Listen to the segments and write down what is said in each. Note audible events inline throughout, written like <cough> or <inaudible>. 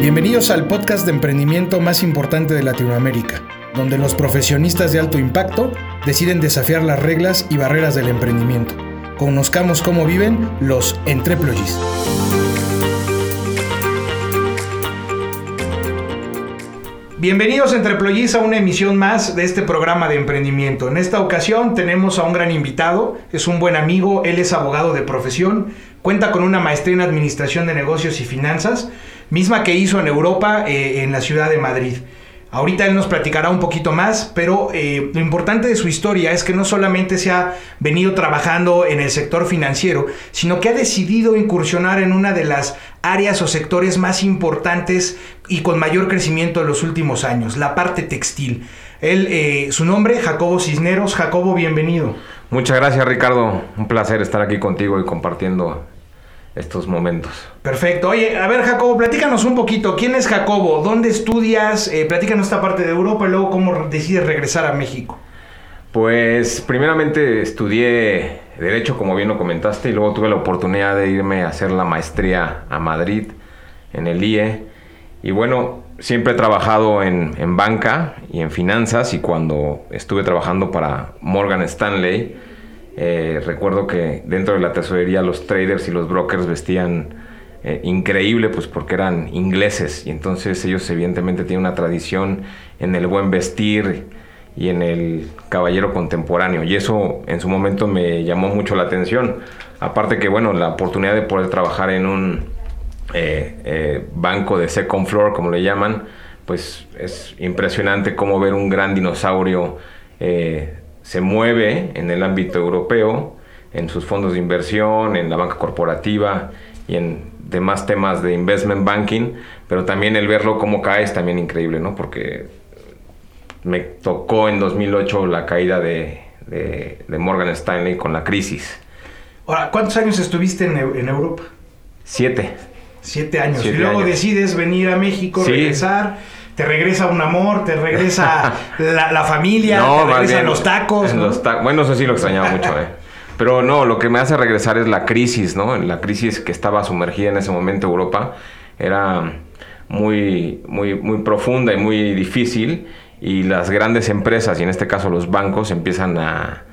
Bienvenidos al podcast de emprendimiento más importante de Latinoamérica, donde los profesionistas de alto impacto deciden desafiar las reglas y barreras del emprendimiento. Conozcamos cómo viven los entreployees. Bienvenidos Entreployees a una emisión más de este programa de emprendimiento. En esta ocasión tenemos a un gran invitado, es un buen amigo, él es abogado de profesión, cuenta con una maestría en Administración de Negocios y Finanzas, misma que hizo en Europa, eh, en la ciudad de Madrid. Ahorita él nos platicará un poquito más, pero eh, lo importante de su historia es que no solamente se ha venido trabajando en el sector financiero, sino que ha decidido incursionar en una de las áreas o sectores más importantes y con mayor crecimiento en los últimos años, la parte textil. Él, eh, su nombre, Jacobo Cisneros. Jacobo, bienvenido. Muchas gracias, Ricardo. Un placer estar aquí contigo y compartiendo estos momentos. Perfecto. Oye, a ver, Jacobo, platícanos un poquito. ¿Quién es Jacobo? ¿Dónde estudias? Eh, platícanos esta parte de Europa y luego cómo decides regresar a México. Pues primeramente estudié Derecho, como bien lo comentaste, y luego tuve la oportunidad de irme a hacer la maestría a Madrid, en el IE. Y bueno, siempre he trabajado en, en banca y en finanzas, y cuando estuve trabajando para Morgan Stanley, eh, recuerdo que dentro de la tesorería los traders y los brokers vestían eh, increíble, pues porque eran ingleses y entonces ellos evidentemente tienen una tradición en el buen vestir y en el caballero contemporáneo y eso en su momento me llamó mucho la atención. Aparte que bueno, la oportunidad de poder trabajar en un eh, banco de second floor, como le llaman, pues es impresionante cómo ver un gran dinosaurio se mueve en el ámbito europeo, en sus fondos de inversión, en la banca corporativa y en demás temas de investment banking, pero también el verlo cómo cae es también increíble, ¿no? Porque me tocó en 2008 la caída de, Morgan Stanley con la crisis. Ahora, ¿cuántos años estuviste en, Europa? Siete. Siete años. y luego decides venir a México, regresar te regresa un amor, te regresa <laughs> la, familia, te regresan los tacos. bueno, eso sí lo extrañaba <laughs> mucho, ¿eh? Pero no, lo que me hace regresar es la crisis, ¿no? La crisis que estaba sumergida en ese momento Europa era muy, muy, muy profunda y muy difícil y las grandes empresas, y en este caso los bancos, empiezan a,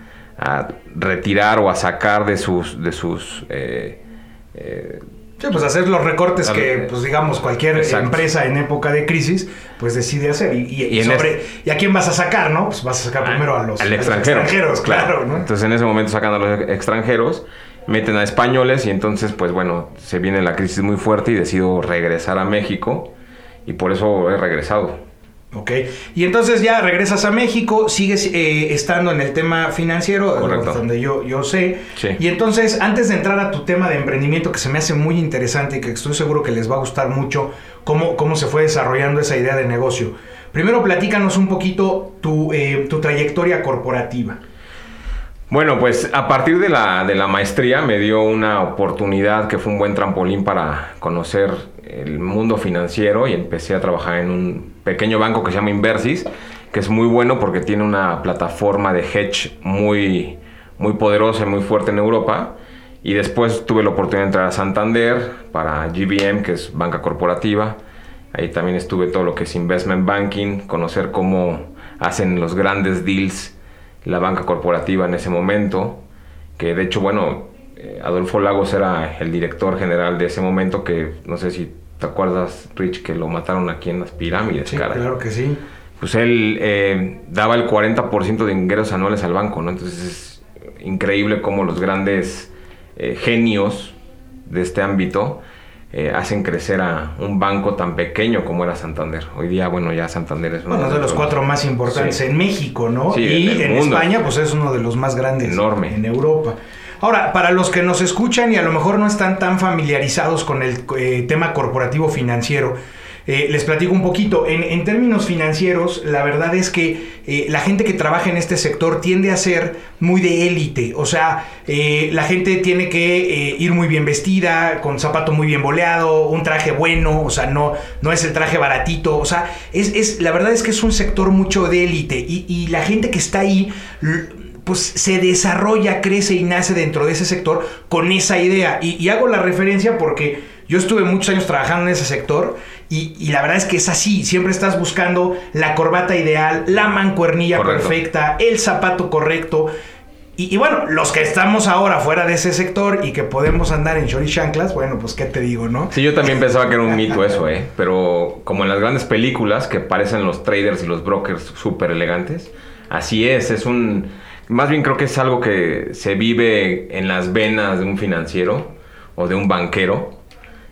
retirar o a sacar de sus, de sus eh, eh, Sí, pues hacer los recortes que, pues digamos, cualquier empresa en época de crisis, pues decide hacer. Y, sobre, ¿y a quién vas a sacar, no? Pues vas a sacar ah, primero a los, extranjeros, claro. ¿no? Entonces en ese momento sacan a los extranjeros, meten a españoles y entonces, pues bueno, se viene la crisis muy fuerte y decido regresar a México y por eso he regresado. Ok, y entonces ya regresas a México, sigues eh, estando en el tema financiero, donde yo, yo sé. Y entonces, antes de entrar a tu tema de emprendimiento, que se me hace muy interesante y que estoy seguro que les va a gustar mucho cómo, cómo se fue desarrollando esa idea de negocio, primero platícanos un poquito tu, eh, tu trayectoria corporativa. Bueno, pues a partir de la, de la maestría me dio una oportunidad que fue un buen trampolín para conocer el mundo financiero y empecé a trabajar en un pequeño banco que se llama Inversis, que es muy bueno porque tiene una plataforma de hedge muy, muy poderosa y muy fuerte en Europa. Y después tuve la oportunidad de entrar a Santander para GBM, que es banca corporativa. Ahí también estuve todo lo que es investment banking, conocer cómo hacen los grandes deals la banca corporativa en ese momento. Que de hecho, bueno, eh, Adolfo Lagos era el director general de ese momento, que no sé si te acuerdas, Rich, que lo mataron aquí en las pirámides. Sí, claro que sí. Pues él eh, daba el 40% de ingresos anuales al banco, ¿no? Entonces es increíble cómo los grandes eh, genios de este ámbito hacen crecer a un banco tan pequeño como era Santander. Hoy día, bueno, ya Santander es uno de los cuatro más importantes en México, ¿no? Sí, y en, España, pues es uno de los más grandes Enorme. en Europa. Ahora, para los que nos escuchan y a lo mejor no están tan familiarizados con el eh, tema corporativo financiero, eh, les platico un poquito. En, términos financieros, la verdad es que eh, la gente que trabaja en este sector tiende a ser muy de élite. O sea, la gente tiene que ir muy bien vestida, con zapato muy bien boleado, un traje bueno, o sea, no, no es el traje baratito. O sea, es, la verdad es que es un sector mucho de élite. Y, y la gente que está ahí pues se desarrolla, crece y nace dentro de ese sector con esa idea. Y, hago la referencia porque Yo estuve muchos años trabajando en ese sector y, y la verdad es que es así. Siempre estás buscando la corbata ideal, la mancuernilla Correcto. perfecta, el zapato correcto. Y, y bueno, los que estamos ahora fuera de ese sector y que podemos andar en short y chanclas, bueno, pues qué te digo, ¿no? Sí, yo también pensaba que era un mito eso, ¿eh? Pero como en las grandes películas que parecen los traders y los brokers súper elegantes, así es, es un... Más bien creo que es algo que se vive en las venas de un financiero o de un banquero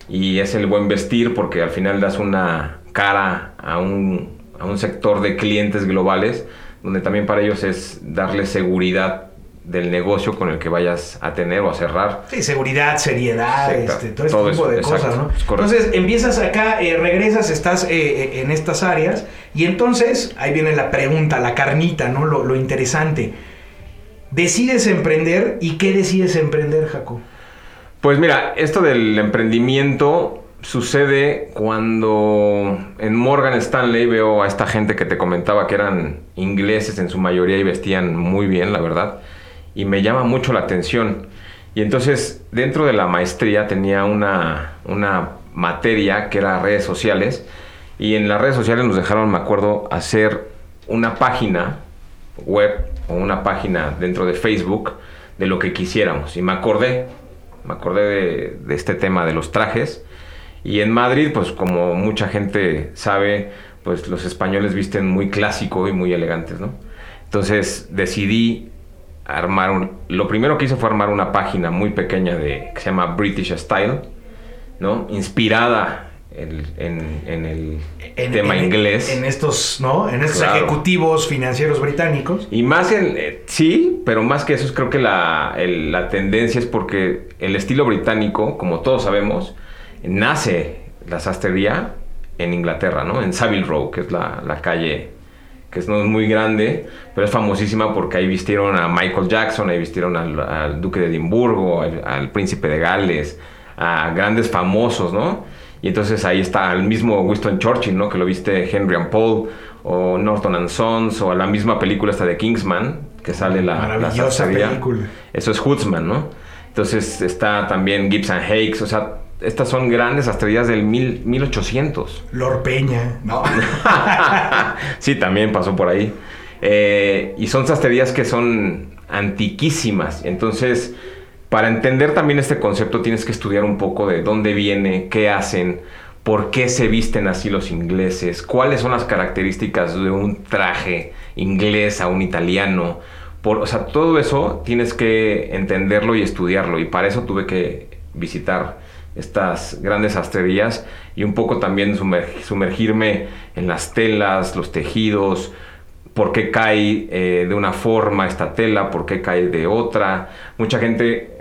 y es el buen vestir porque al final das una cara a un, a un sector de clientes globales donde también para ellos es darle seguridad del negocio con el que vayas a tener o a cerrar. Sí, seguridad, seriedad, Exacto. este, todo este Todo tipo eso, de exacto, cosas, ¿no? Entonces empiezas acá, eh, regresas, estás eh, eh, en estas áreas y entonces ahí viene la pregunta, la carnita, ¿no? Lo, lo interesante. Decides emprender y ¿qué decides emprender, Jaco? Pues mira, esto del emprendimiento sucede cuando en Morgan Stanley veo a esta gente que te comentaba que eran ingleses en su mayoría y vestían muy bien, la verdad, y me llama mucho la atención. Y entonces dentro de la maestría tenía una, una materia que era redes sociales y en las redes sociales nos dejaron, me acuerdo, hacer una página web o una página dentro de Facebook de lo que quisiéramos. Y me acordé, me acordé de, este tema de los trajes. Y en Madrid, pues como mucha gente sabe, pues los españoles visten muy clásico y muy elegantes, ¿no? Entonces decidí armar un... Lo primero que hice fue armar una página muy pequeña de, que se llama British Style, ¿no? Inspirada en, en- en el En- tema en- inglés. En estos, ¿no? En estos Claro. ejecutivos financieros británicos. Y más en, eh, sí, pero más que eso, es creo que la, el- la tendencia es porque el estilo británico, como todos sabemos, nace la sastrería en Inglaterra, ¿no? En Savile Row, que es la, la calle que no es muy grande, pero es famosísima porque ahí vistieron a Michael Jackson, ahí vistieron al, al duque de Edimburgo, al, al príncipe de Gales, a grandes famosos, ¿no? Y entonces ahí está el mismo Winston Churchill, ¿no? Que lo viste Henry and Paul, o Norton and Sons, o la misma película esta de Kingsman, que sale la, Maravillosa película. Eso es Hoodsman, ¿no? Entonces está también Gibbs and Hakes, o sea, estas son grandes sastrerías del mil, 1800. Lord Peña, ¿no? <laughs> sí, también pasó por ahí. Eh, y son sastrerías que son antiquísimas. Entonces, para entender también este concepto tienes que estudiar un poco de dónde viene, qué hacen, por qué se visten así los ingleses, cuáles son las características de un traje inglés a un italiano. Por, o sea, todo eso tienes que entenderlo y estudiarlo. Y para eso tuve que visitar estas grandes sastrerías y un poco también sumer- sumergirme en las telas, los tejidos, por qué cae eh, de una forma esta tela, por qué cae de otra. Mucha gente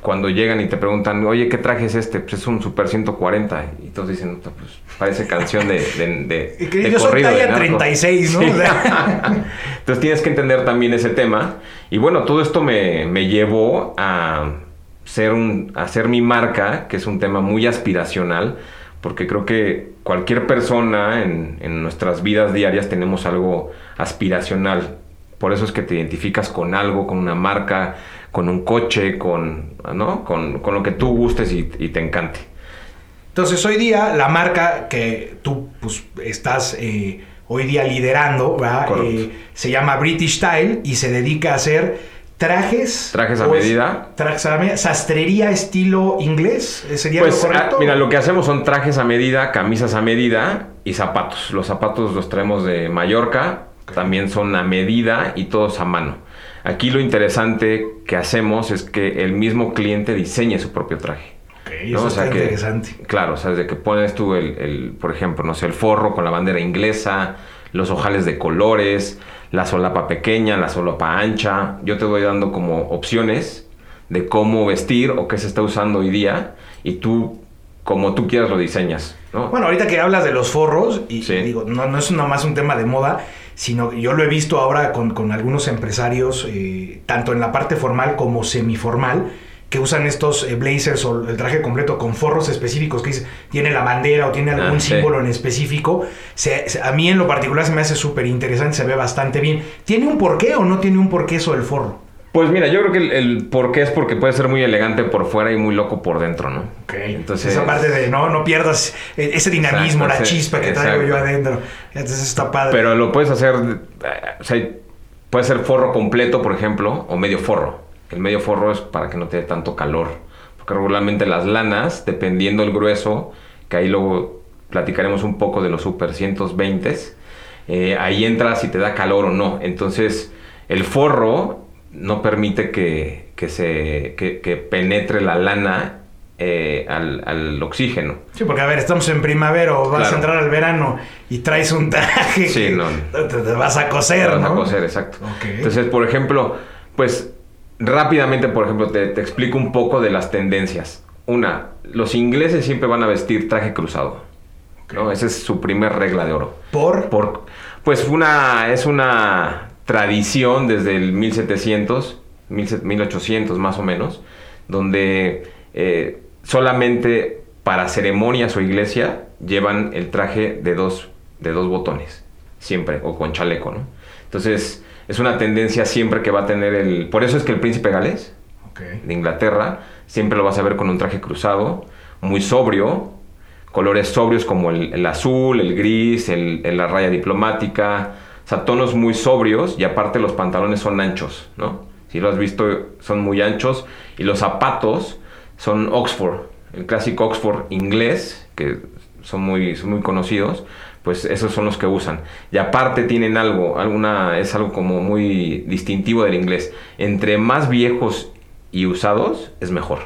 cuando llegan y te preguntan, oye, ¿qué traje es este? Pues es un Super 140. Y todos dicen, "Puta, pues parece canción de, de, de- de yo soy corrido, de talla narco". 36, ¿no? Sí. O sea. <laughs> Entonces tienes que entender también ese tema. Y bueno, todo esto me, me llevó a ser un, a hacer mi marca, que es un tema muy aspiracional, porque creo que cualquier persona en, en nuestras vidas diarias tenemos algo aspiracional. Por eso es que te identificas con algo, con una marca, con un coche, con, ¿no? con, con lo que tú gustes y, y te encante. Entonces, hoy día, la marca que tú pues, estás eh, hoy día liderando. Eh, se llama British Style y se dedica a hacer trajes. Trajes a medida. Trajes a medida. Sastrería estilo inglés. ¿eh, ¿Sería Pues lo correcto? ah, mira, lo que hacemos son trajes a medida, camisas a medida y zapatos. Los zapatos los traemos de Mallorca, también son a medida y todos a mano. Aquí lo interesante que hacemos es que el mismo cliente diseñe su propio traje. Ok, ¿no? eso O sea está que- interesante. Claro, o sea, desde que pones tú el, el, por ejemplo, no sé, el forro con la bandera inglesa, los ojales de colores, la solapa pequeña, la solapa ancha. Yo te voy dando como opciones de cómo vestir o qué se está usando hoy día y tú, como tú quieras, lo diseñas, ¿no? Bueno, ahorita que hablas de los forros, y Sí. digo, no, no es nomás un tema de moda, sino que yo lo he visto ahora con, con algunos empresarios, eh, tanto en la parte formal como semiformal, que usan estos eh, blazers o el traje completo con forros específicos que dice, tiene la bandera o tiene algún Ah, sí. símbolo en específico. Se- se- a mí en lo particular se me hace súper interesante, se ve bastante bien. ¿Tiene un porqué o no tiene un porqué eso del forro? Pues mira, yo creo que el, el por qué es porque puede ser muy elegante por fuera y muy loco por dentro, ¿no? Ok. Entonces, esa parte de no, no pierdas e-, ese dinamismo, la chispa que traigo yo adentro. Entonces está padre. Pero lo puedes hacer, o sea, puede ser forro completo, por ejemplo, o medio forro. El medio forro es para que no te dé tanto calor. Porque regularmente las lanas, dependiendo el grueso, que ahí luego platicaremos un poco de los super 120, eh, ahí entras y te da calor o no. Entonces, el forro no permite que, se, que, penetre la lana eh, al, oxígeno. Sí, porque a ver, estamos en primavera o vas a entrar al verano y traes un traje sí, no, te, vas a coser, te vas a coser, exacto. Entonces, por ejemplo, pues rápidamente, por ejemplo, te, te, explico un poco de las tendencias. Una, los ingleses siempre van a vestir traje cruzado. ¿no? Esa es su primer regla de oro. ¿Por? Por pues una, es una tradición desde el 1700, 1800 más o menos, donde eh, solamente para ceremonias o iglesia llevan el traje de dos, de dos botones, siempre, o con chaleco, ¿no? Entonces, es una tendencia siempre que va a tener el... Por eso es que el príncipe galés de Inglaterra siempre lo vas a ver con un traje cruzado, muy sobrio, colores sobrios como el, azul, el gris, el, la raya diplomática, sea, tonos muy sobrios y aparte los pantalones son anchos, ¿no? Si lo has visto, son muy anchos y los zapatos son Oxford, el clásico Oxford inglés, que son muy, muy conocidos, pues esos son los que usan. Y aparte tienen algo, alguna, es algo como muy distintivo del inglés. Entre más viejos y usados, es mejor.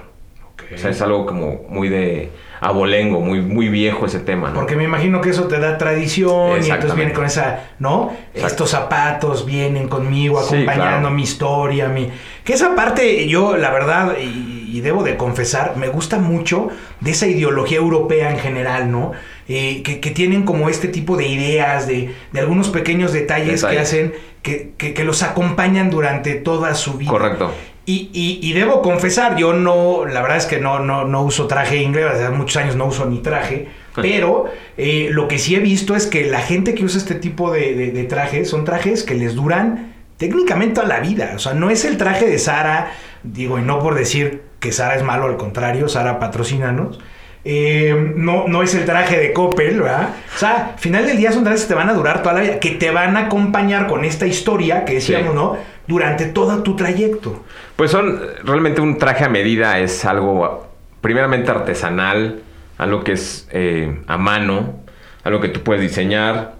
O sea, es algo como muy de abolengo, muy, muy viejo ese tema, ¿no? Porque me imagino que eso te da tradición y entonces viene con esa, ¿no? Estos zapatos vienen conmigo acompañando mi historia, mi... Que esa parte yo, la verdad, y, debo de confesar, me gusta mucho de esa ideología europea en general, ¿no? Eh, que, tienen como este tipo de ideas, de, algunos pequeños detalles, que hacen, que, que, los acompañan durante toda su vida. Correcto. Y, debo confesar, yo no, la verdad es que no, no, no uso traje inglés, hace muchos años no uso ni traje, pero eh, lo que sí he visto es que la gente que usa este tipo de, trajes son trajes que les duran técnicamente toda la vida. O sea, no es el traje de Sara, digo, y no por decir que Sara es malo, al contrario, Sara patrocínanos. Eh, no, no es el traje de Coppel, ¿verdad? O sea, al final del día son trajes que te van a durar toda la vida, que te van a acompañar con esta historia que decíamos, ¿no? Durante todo tu trayecto. Pues son realmente un traje a medida, es algo primeramente artesanal, algo que es eh, a mano, algo que tú puedes diseñar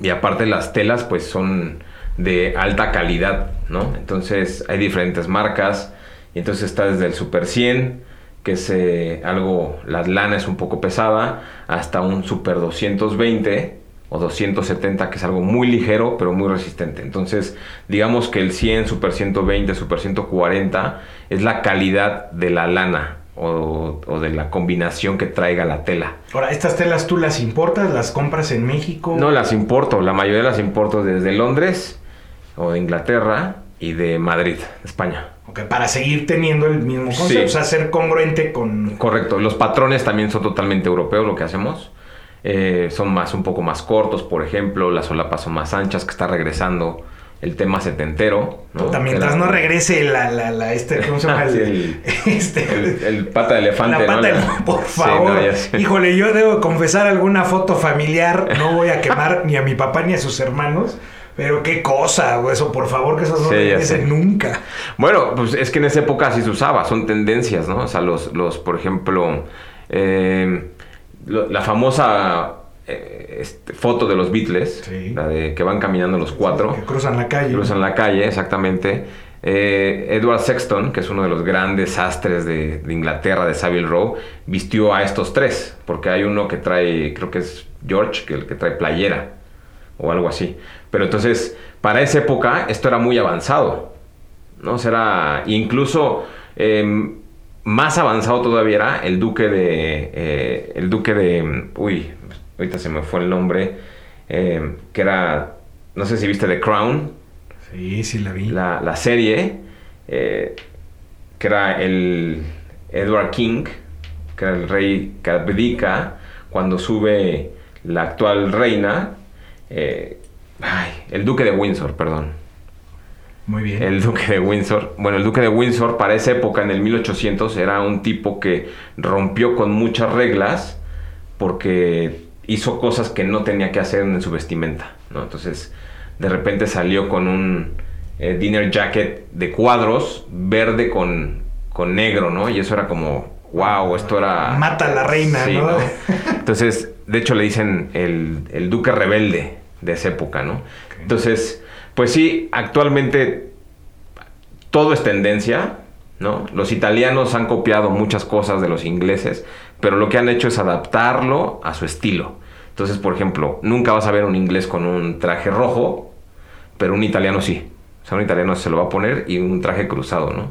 y aparte las telas pues son de alta calidad, ¿no? Entonces hay diferentes marcas y entonces está desde el Super 100 que es eh, algo, la lana es un poco pesada, hasta un Super 220 o 270, que es algo muy ligero, pero muy resistente. Entonces, digamos que el 100, Super 120, Super 140 es la calidad de la lana o, de la combinación que traiga la tela. Ahora, ¿estas telas tú las importas? ¿Las compras en México? No, las importo. La mayoría las importo desde Londres o de Inglaterra y de Madrid, España. Ok, para seguir teniendo el mismo concepto, o sea, ser congruente con... Correcto. Los patrones también son totalmente europeos, lo que hacemos. Eh, son más, un poco más cortos, por ejemplo, las solapas son más anchas, que está regresando el tema setentero. ¿no? mientras no regrese la, la, este, ¿cómo se llama? <laughs> el, <laughs> este, el, pata de elefante. La pata por <laughs> favor. Híjole, yo debo confesar alguna foto familiar, no voy a quemar ni a mi papá ni a sus hermanos. Pero qué cosa, eso, por favor, que eso no regrese nunca. Bueno, pues es que en esa época sí se usaba, son tendencias, ¿no? O sea, los, los por ejemplo, eh, la famosa eh, este, foto de los Beatles, la de que van caminando los cuatro. que cruzan la calle. Cruzan la calle, exactamente. Eh, Edward Sexton, que es uno de los grandes astres de, Inglaterra, de Savile Row, vistió a estos tres, porque hay uno que trae, creo que es George, que el que trae playera o algo así. Pero entonces, para esa época, esto era muy avanzado, ¿no? O incluso em, más avanzado todavía era el duque de. Eh, el duque de. Uy, ahorita se me fue el nombre. Eh, que era. No sé si viste The Crown. Sí, sí la vi. La, serie. Eh, que era el. Edward King. Que era el rey que abdica. Cuando sube la actual reina. ay, el duque de Windsor, perdón. Muy bien. El duque de Windsor. Bueno, el duque de Windsor para esa época, en el 1800, era un tipo que rompió con muchas reglas porque hizo cosas que no tenía que hacer en su vestimenta, ¿no? Entonces, de repente salió con un eh, dinner jacket de cuadros, verde con, con negro, ¿no? Y eso era como, wow, esto era... Mata a la reina, Sí, ¿no? ¿no? Entonces, de hecho le dicen el, el duque rebelde de esa época, ¿no? Entonces, pues sí, actualmente todo es tendencia, ¿no? Los italianos han copiado muchas cosas de los ingleses, pero lo que han hecho es adaptarlo a su estilo. Entonces, por ejemplo, nunca vas a ver un inglés con un traje rojo, pero un italiano sí. O sea, un italiano se lo va a poner y un traje cruzado, ¿no?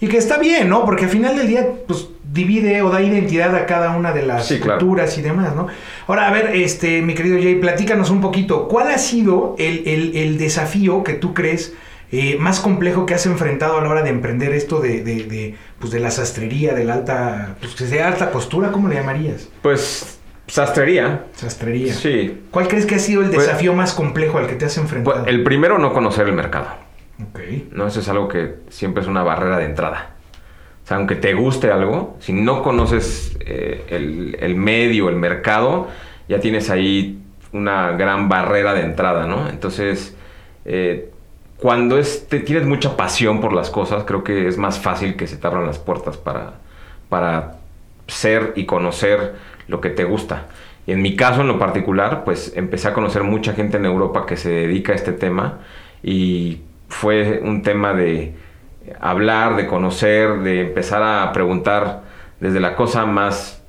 Y que está bien, ¿no? Porque al final del día, pues divide o da identidad a cada una de las Sí, claro. culturas y demás, ¿no? Ahora, a ver, este, mi querido Jay, platícanos un poquito. ¿Cuál ha sido el, el- el desafío que tú crees eh, más complejo que has enfrentado a la hora de emprender esto de, de, de, pues, de la sastrería, de la alta, pues sea alta costura, ¿cómo le llamarías? Pues, sastrería. Sastrería. Sí. ¿Cuál crees que ha sido el Pues- desafío más complejo al que te has enfrentado? Pues, el primero, no conocer el mercado. Ok. ¿no? Eso es algo que siempre es una barrera de entrada. Aunque te guste algo, si no conoces eh, el, el medio, el mercado, ya tienes ahí una gran barrera de entrada, ¿no? Entonces, eh, cuando te- tienes mucha pasión por las cosas, creo que es más fácil que se te abran las puertas para, para ser y conocer lo que te gusta. Y en mi caso en lo particular, pues empecé a conocer mucha gente en Europa que se dedica a este tema y fue un tema de hablar, de conocer, de empezar a preguntar desde la cosa más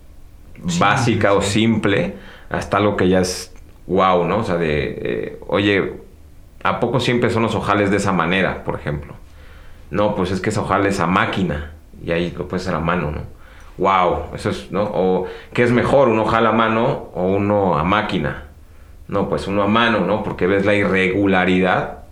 básica o simple hasta algo que ya es wow, ¿no? O sea, de, eh, oye, ¿a poco siempre son los ojales de esa manera, por ejemplo? No, pues es que ese ojal es a máquina y ahí lo puedes hacer a mano, ¿no? Wow, eso es, ¿no? O ¿qué es mejor, un ojal a mano o uno a máquina? No, pues uno a mano, ¿no? Porque ves la irregularidad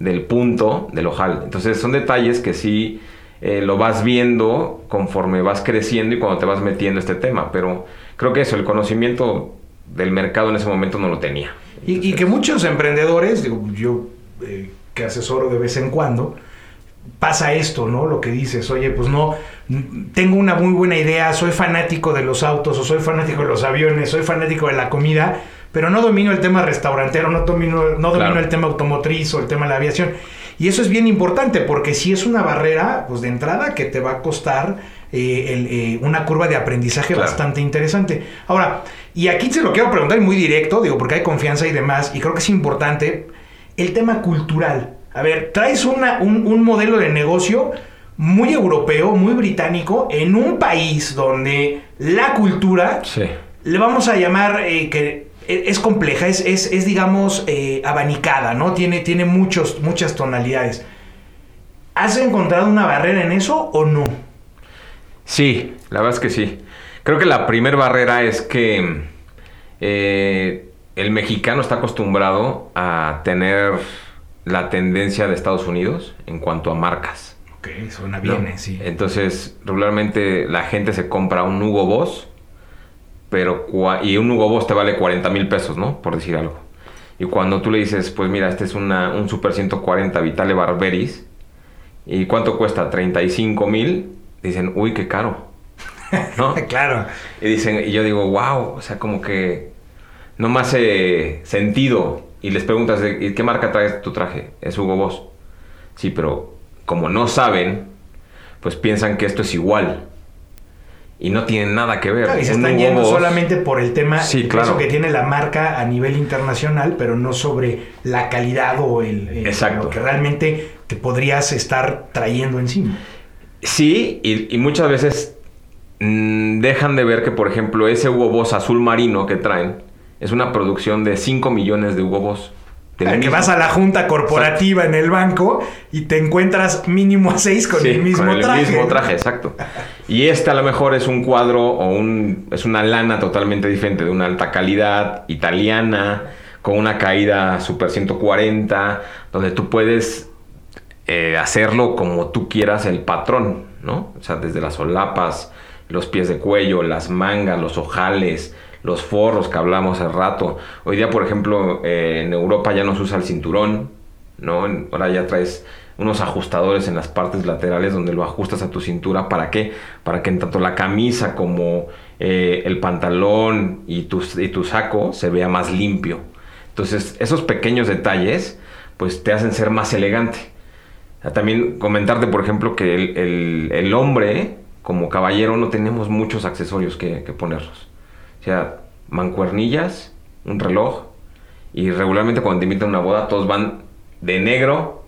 del punto del ojal. Entonces son detalles que sí eh, lo vas viendo conforme vas creciendo y cuando te vas metiendo este tema. Pero creo que eso, el conocimiento del mercado en ese momento no lo tenía. Y, que muchos emprendedores, digo, yo eh, que asesoro de vez en cuando, pasa esto, ¿no? Lo que dices, oye, pues no, tengo una muy buena idea, soy fanático de los autos o soy fanático de los aviones, soy fanático de la comida, pero no domino el tema restaurantero, no domino, no domino Claro. el tema automotriz o el tema de la aviación. Y eso es bien importante porque si es una barrera, pues de entrada que te va a costar eh, el, eh, una curva de aprendizaje Claro. bastante interesante. Ahora, y aquí se lo quiero preguntar muy directo, digo, porque hay confianza y demás, y creo que es importante, el tema cultural. A ver, traes una, un, un modelo de negocio muy europeo, muy británico, en un país donde la cultura Sí. le vamos a llamar eh, que es compleja, es, es, es, digamos, eh, abanicada, ¿no? Tiene, tiene muchos, muchas tonalidades. ¿Has encontrado una barrera en eso o no? Sí, la verdad es que sí. Creo que la primera barrera es que eh, el mexicano está acostumbrado a tener la tendencia de Estados Unidos en cuanto a marcas. Ok, suena ¿no? bien, eh, sí. Entonces, regularmente la gente se compra un Hugo Boss, pero y un Hugo Boss te vale 40 mil pesos, ¿no? Por decir algo. Y cuando tú le dices, pues mira, este es una, un Super 140 Vitale Barberis, ¿y cuánto cuesta? 35 mil, dicen, uy, qué caro. ¿No? <laughs> claro. Y dicen, y yo digo, wow, o sea, como que no me hace sentido. Y les preguntas, ¿de ¿y qué marca traes tu traje? Es Hugo Boss. Sí, pero como no saben, pues piensan que esto es igual. Y no tienen nada que ver. Claro, y se están yendo Boss- solamente por el tema Sí, claro. que tiene la marca a nivel internacional, pero no sobre la calidad o el, el- Exacto. lo que realmente te podrías estar trayendo encima. Sí, y, y muchas veces mm, dejan de ver que, por ejemplo, ese Hugo Boss azul marino que traen es una producción de 5 millones de Hugo Boss. Del que mismo. vas a la junta corporativa en el banco y te encuentras mínimo a seis con Sí, el mismo con el traje. mismo traje, exacto. Y este a lo mejor es un cuadro o un, es una lana totalmente diferente, de una alta calidad, italiana, con una caída super 140, donde tú puedes eh, hacerlo como tú quieras el patrón, ¿no? O sea, desde las solapas, los pies de cuello, las mangas, los ojales, los forros que hablamos hace rato. Hoy día, por ejemplo, eh, en Europa ya no se usa el cinturón, ¿no? Ahora ya traes unos ajustadores en las partes laterales donde lo ajustas a tu cintura. ¿Para qué? Para que en tanto la camisa como eh, el pantalón y tu, y tu saco se vea más limpio. Entonces, esos pequeños detalles, pues te hacen ser más elegante. También comentarte, por ejemplo, que el, hombre, como caballero, no tenemos muchos accesorios que, que ponernos. O sea, mancuernillas, un reloj, y regularmente cuando te invitan a una boda, todos van de negro,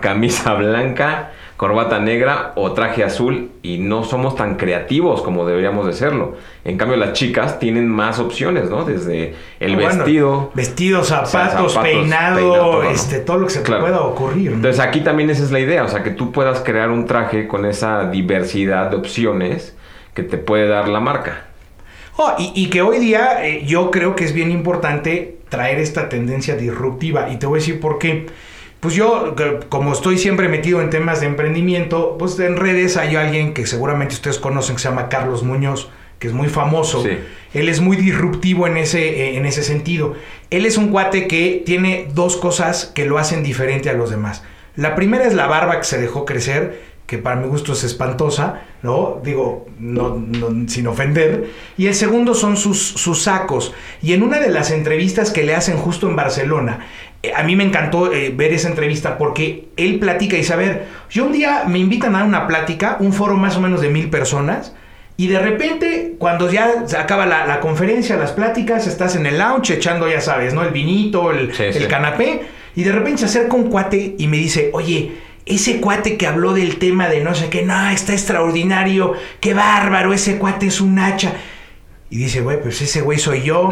camisa blanca, corbata negra o traje azul y no somos tan creativos como deberíamos de serlo. En cambio las chicas tienen más opciones, ¿no? Desde el vestido, vestidos, zapatos, peinado, este, todo lo que se te pueda ocurrir. Entonces aquí también esa es la idea, o sea, que tú puedas crear un traje con esa diversidad de opciones que te puede dar la marca. Oh, y, que hoy día eh, yo creo que es bien importante traer esta tendencia disruptiva y te voy a decir por qué pues yo, como estoy siempre metido en temas de emprendimiento, pues en redes hay alguien que seguramente ustedes conocen que se llama Carlos Muñoz, que es muy famoso. Él es muy disruptivo en ese, eh, en ese sentido. Él es un cuate que tiene dos cosas que lo hacen diferente a los demás. La primera es la barba que se dejó crecer, que para mi gusto es espantosa, ¿no? Digo, no, sin ofender. Y el segundo son sus, sus sacos. Y en una de las entrevistas que le hacen justo en Barcelona, eh, a mí me encantó eh, ver esa entrevista porque él platica y saber, yo un día me invitan a una plática, un foro más o menos de mil personas, y de repente, cuando ya se acaba la, conferencia, las pláticas, estás en el lounge echando, ya sabes, ¿no? El vinito, el, el canapé, y de repente se acerca un cuate y me dice, oye, ese cuate que habló del tema de no sé qué, no, está extraordinario, qué bárbaro, ese cuate es un hacha. Y dice, güey, pues ese güey soy yo.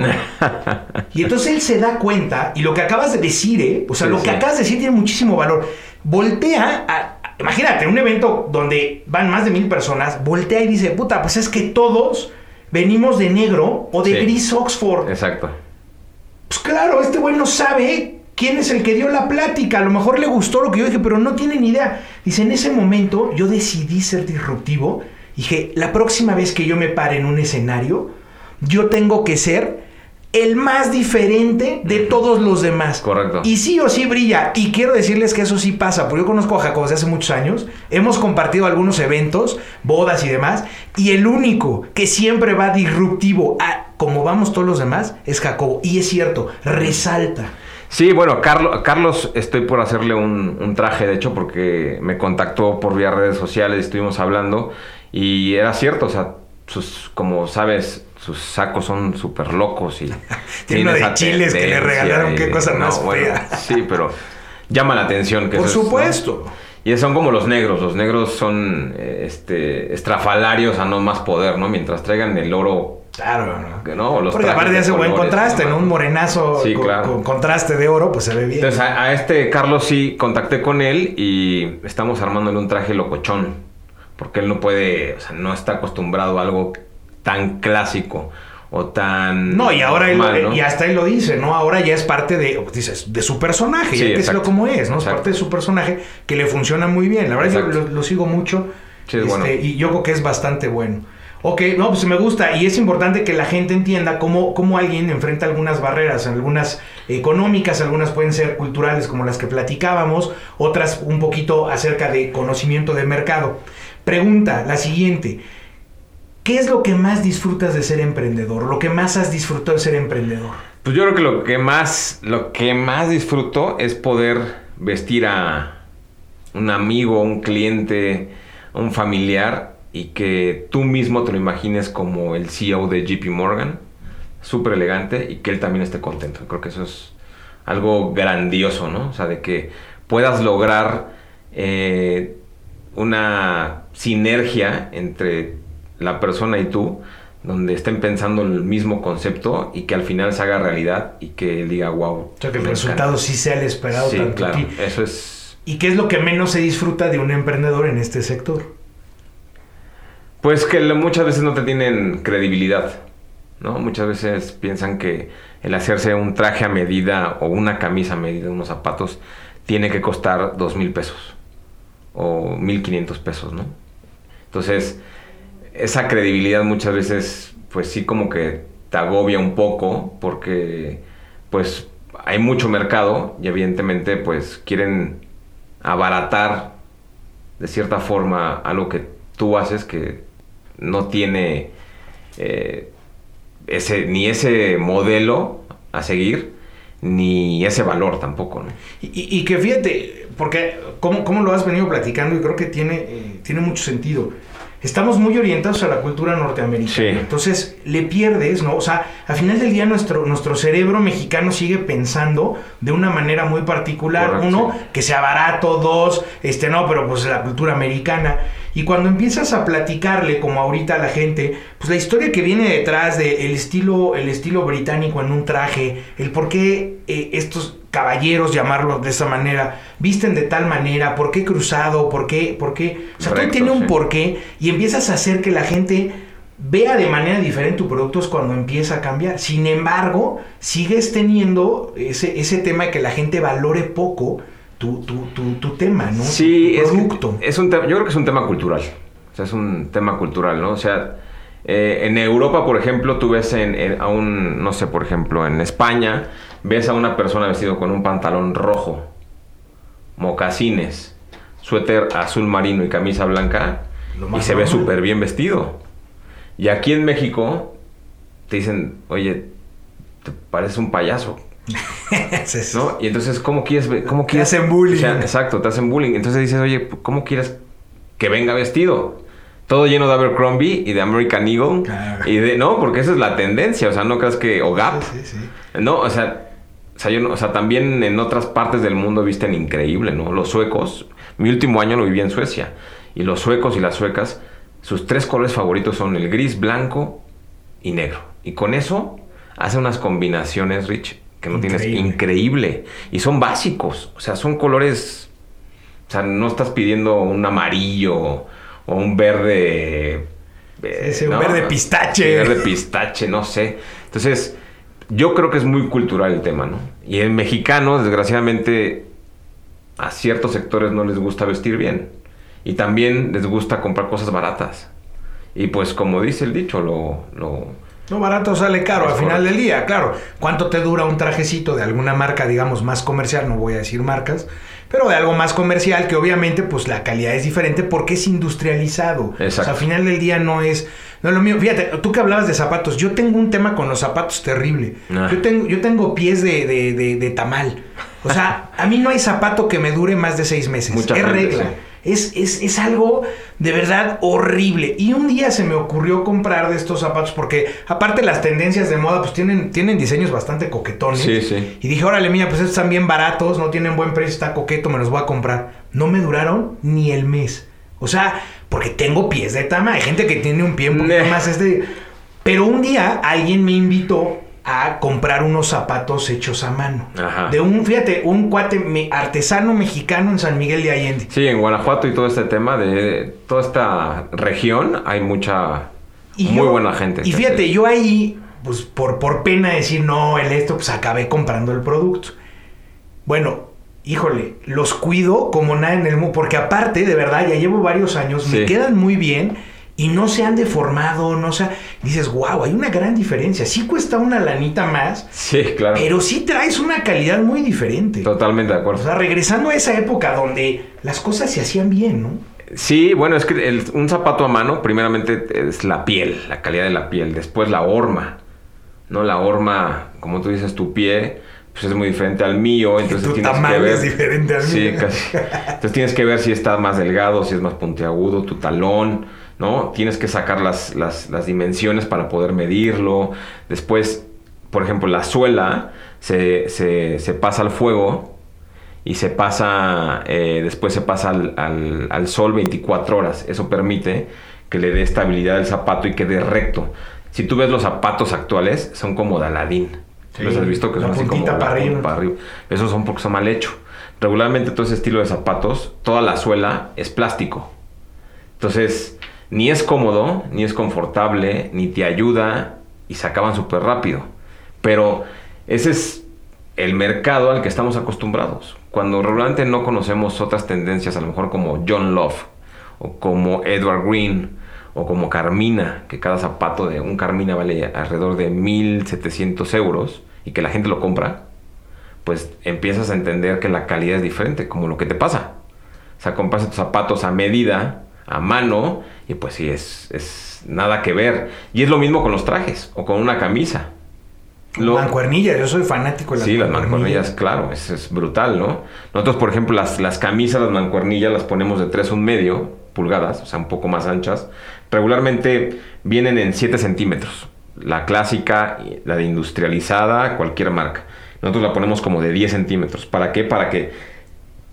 <laughs> y entonces él se da cuenta, y lo que acabas de decir, ¿eh? O sea, lo que acabas de decir tiene muchísimo valor. Voltea a. Imagínate, un evento donde van más de mil personas, voltea y dice, puta, pues es que todos venimos de negro o de gris Oxford. Exacto. Pues claro, este güey no sabe quién es el que dio la plática. A lo mejor le gustó lo que yo dije, pero no tiene ni idea. Dice, en ese momento yo decidí ser disruptivo. Dije, la próxima vez que yo me pare en un escenario, yo tengo que ser el más diferente de todos los demás. Correcto. Y sí o sí brilla. Y quiero decirles que eso sí pasa, porque yo conozco a Jacob desde hace muchos años. Hemos compartido algunos eventos, bodas y demás. Y el único que siempre va disruptivo a como vamos todos los demás es Jacobo. Y es cierto, resalta. Sí, bueno, Carlos, Carlos estoy por hacerle un, un traje, de hecho, porque me contactó por vía redes sociales, estuvimos hablando. Y era cierto, o sea, sus, como sabes, sus sacos son súper locos y... <laughs> Tiene de chiles que le regalaron, qué cosa más fea. sí, pero llama la atención. Que Por supuesto. Y son como los negros. Los negros son este, estrafalarios a no más poder, ¿no? Mientras traigan el oro. Claro, ¿no? ¿no? Los Porque aparte ese buen contraste, ¿no? Un morenazo con, contraste de oro, pues se ve bien. Entonces a, a, este Carlos sí contacté con él y estamos armándole un traje locochón. Porque él no puede, o sea, no está acostumbrado a algo tan clásico o tan no y ahora él, y hasta él lo dice no ahora ya es parte de dices de su personaje sí, ya que como es no es parte de su personaje que le funciona muy bien la verdad yo lo, sigo mucho este, y yo creo que es bastante bueno Ok, no, pues me gusta y es importante que la gente entienda cómo, cómo alguien enfrenta algunas barreras, algunas económicas, algunas pueden ser culturales como las que platicábamos, otras un poquito acerca de conocimiento de mercado. Pregunta, la siguiente, ¿Qué es lo que más disfrutas de ser emprendedor? ¿Lo que más has disfrutado de ser emprendedor? Pues yo creo que lo que más, lo que más disfruto es poder vestir a un amigo, un cliente, un familiar y que tú mismo te lo imagines como el CEO de JP Morgan, súper elegante y que él también esté contento. Creo que eso es algo grandioso, ¿no? O sea, de que puedas lograr eh, una sinergia entre la persona y tú, donde estén pensando en el mismo concepto y que al final se haga realidad y que diga, wow. O sea, que el resultado sí sea el esperado. Sí, claro, eso es... ¿Y qué es lo que menos se disfruta de un emprendedor en este sector? Pues que muchas veces no te tienen credibilidad, ¿no? Muchas veces piensan que el hacerse un traje a medida o una camisa a medida, unos zapatos, tiene que costar dos mil pesos o mil quinientos pesos, ¿no? Entonces, esa credibilidad muchas veces, pues sí como que te agobia un poco porque pues hay mucho mercado y evidentemente pues quieren abaratar de cierta forma algo que tú haces que no tiene eh, ese, ni ese modelo a seguir, ni ese valor tampoco. ¿no? Y, que fíjate, porque como, lo has venido platicando y creo que tiene, eh, tiene mucho sentido estamos muy orientados a la cultura norteamericana. Entonces le pierdes, ¿no? O sea, al final del día nuestro, nuestro cerebro mexicano sigue pensando de una manera muy particular. Uno, que sea barato, dos, este no, pero pues la cultura americana. Y cuando empiezas a platicarle, como ahorita a la gente, pues la historia que viene detrás de el estilo, el estilo británico en un traje, el por qué eh, estos caballeros, llamarlos de esa manera, visten de tal manera, por qué cruzado, por qué, por qué. O sea, todo tiene un porqué y empiezas a hacer que la gente vea de manera diferente tus productos cuando empieza a cambiar. Sin embargo, sigues teniendo ese, ese tema de que la gente valore poco tu, tu, tu, tema, ¿no? Sí, tu producto. Es, un tema, yo creo que es un tema cultural. O sea, es un tema cultural, ¿no? O sea, eh, en Europa, por ejemplo, tú ves en, a un, no sé, por ejemplo, en España, ves a una persona vestido con un pantalón rojo, mocasines, suéter azul marino y camisa blanca, y se ve súper bien vestido. Y aquí en México te dicen, oye, te pareces un payaso. <laughs> ¿No? Y entonces, ¿cómo quieres? Cómo quieres? Te hacen bullying. exacto, te hacen bullying. Entonces dices, oye, ¿cómo quieres que venga vestido? Todo lleno de Abercrombie y de American Eagle. Y de, no, porque esa es la tendencia. O sea, no creas que. O Gap. Sí, no, o sea, o sea, yo o sea, también en otras partes del mundo visten increíble, ¿no? Los suecos. Mi último año lo viví en Suecia. Y los suecos y las suecas, sus tres colores favoritos son el gris, blanco y negro. Y con eso hace unas combinaciones, Rich, que no tienes increíble. Y son básicos, o sea, son colores, o sea, no estás pidiendo un amarillo o un verde... Ese, un verde pistache. verde pistache, no sé. Entonces, yo creo que es muy cultural el tema, ¿no? Y en mexicano, desgraciadamente, a ciertos sectores no les gusta vestir bien. Y también les gusta comprar cosas baratas. Y pues como dice el dicho, lo, lo no barato sale caro al final del día, claro. ¿Cuánto te dura un trajecito de alguna marca, digamos, más comercial? No voy a decir marcas, pero de algo más comercial que obviamente pues la calidad es diferente porque es industrializado. Exacto. O sea, al final del día no es, no es lo mío. Fíjate, tú que hablabas de zapatos, yo tengo un tema con los zapatos terrible. Ah. Yo, tengo, yo tengo pies de, de, de, tamal. O sea, a mí no hay zapato que me dure más de seis meses. Mucha es regla. Es, es, algo de verdad horrible. Y un día se me ocurrió comprar de estos zapatos porque aparte las tendencias de moda pues tienen, tienen diseños bastante coquetones. Sí, sí. Y dije, órale, mía, pues estos están bien baratos, no tienen buen precio, está coqueto, me los voy a comprar. No me duraron ni el mes. O sea, porque tengo pies de tama. Hay gente que tiene un pie un poquito más este... Pero un día alguien me invitó a comprar unos zapatos hechos a mano. De un, fíjate, un cuate artesano mexicano en San Miguel de Allende. Sí, en Guanajuato y todo este tema de toda esta región hay mucha muy buena gente. Y fíjate, yo ahí, pues por, por pena decir no, el esto, pues acabé comprando el producto. Bueno, híjole, los cuido como nada en el mundo, porque aparte, de verdad, ya llevo varios años, me quedan muy bien y no se han deformado, no se dices, wow, hay una gran diferencia. Sí cuesta una lanita más. Sí, claro. Pero sí traes una calidad muy diferente. Totalmente de acuerdo. O sea, regresando a esa época donde las cosas se hacían bien, ¿no? Sí, bueno, es que un zapato a mano, primeramente es la piel, la calidad de la piel, después la horma, ¿no? La horma, como tú dices, tu pie, pues es muy diferente al mío, entonces tienes que ver. es diferente al sí, Casi. Entonces tienes que ver si está más delgado, si es más puntiagudo, tu talón ¿no? Tienes que sacar las, dimensiones para poder medirlo. Después, por ejemplo, la suela se, pasa al fuego y se pasa, eh, después se pasa al, sol 24 horas. Eso permite que le dé estabilidad al zapato y quede recto. Si tú ves los zapatos actuales, son como de Aladín. ¿Los has visto que son así como para arriba. para arriba? Esos son porque son mal hechos. Regularmente todo ese estilo de zapatos, toda la suela es plástico. Entonces, ni es cómodo, ni es confortable, ni te ayuda y se acaban súper rápido. Pero ese es el mercado al que estamos acostumbrados. Cuando realmente no conocemos otras tendencias, a lo mejor como John Love, o como Edward Green, o como Carmina, que cada zapato de un Carmina vale alrededor de 1.700 euros y que la gente lo compra, pues empiezas a entender que la calidad es diferente, como lo que te pasa. O sea, compras tus zapatos a medida, a mano, y pues sí, es, es nada que ver. Y es lo mismo con los trajes o con una camisa. Lo... Mancuernillas, yo soy fanático de las Sí, las mancuernillas, claro, es, es, brutal, ¿no? Nosotros, por ejemplo, las, las camisas, las mancuernillas las ponemos de 3 un medio pulgadas, o sea, un poco más anchas. Regularmente vienen en 7 centímetros. La clásica, la de industrializada, cualquier marca. Nosotros la ponemos como de 10 centímetros. ¿Para qué? Para que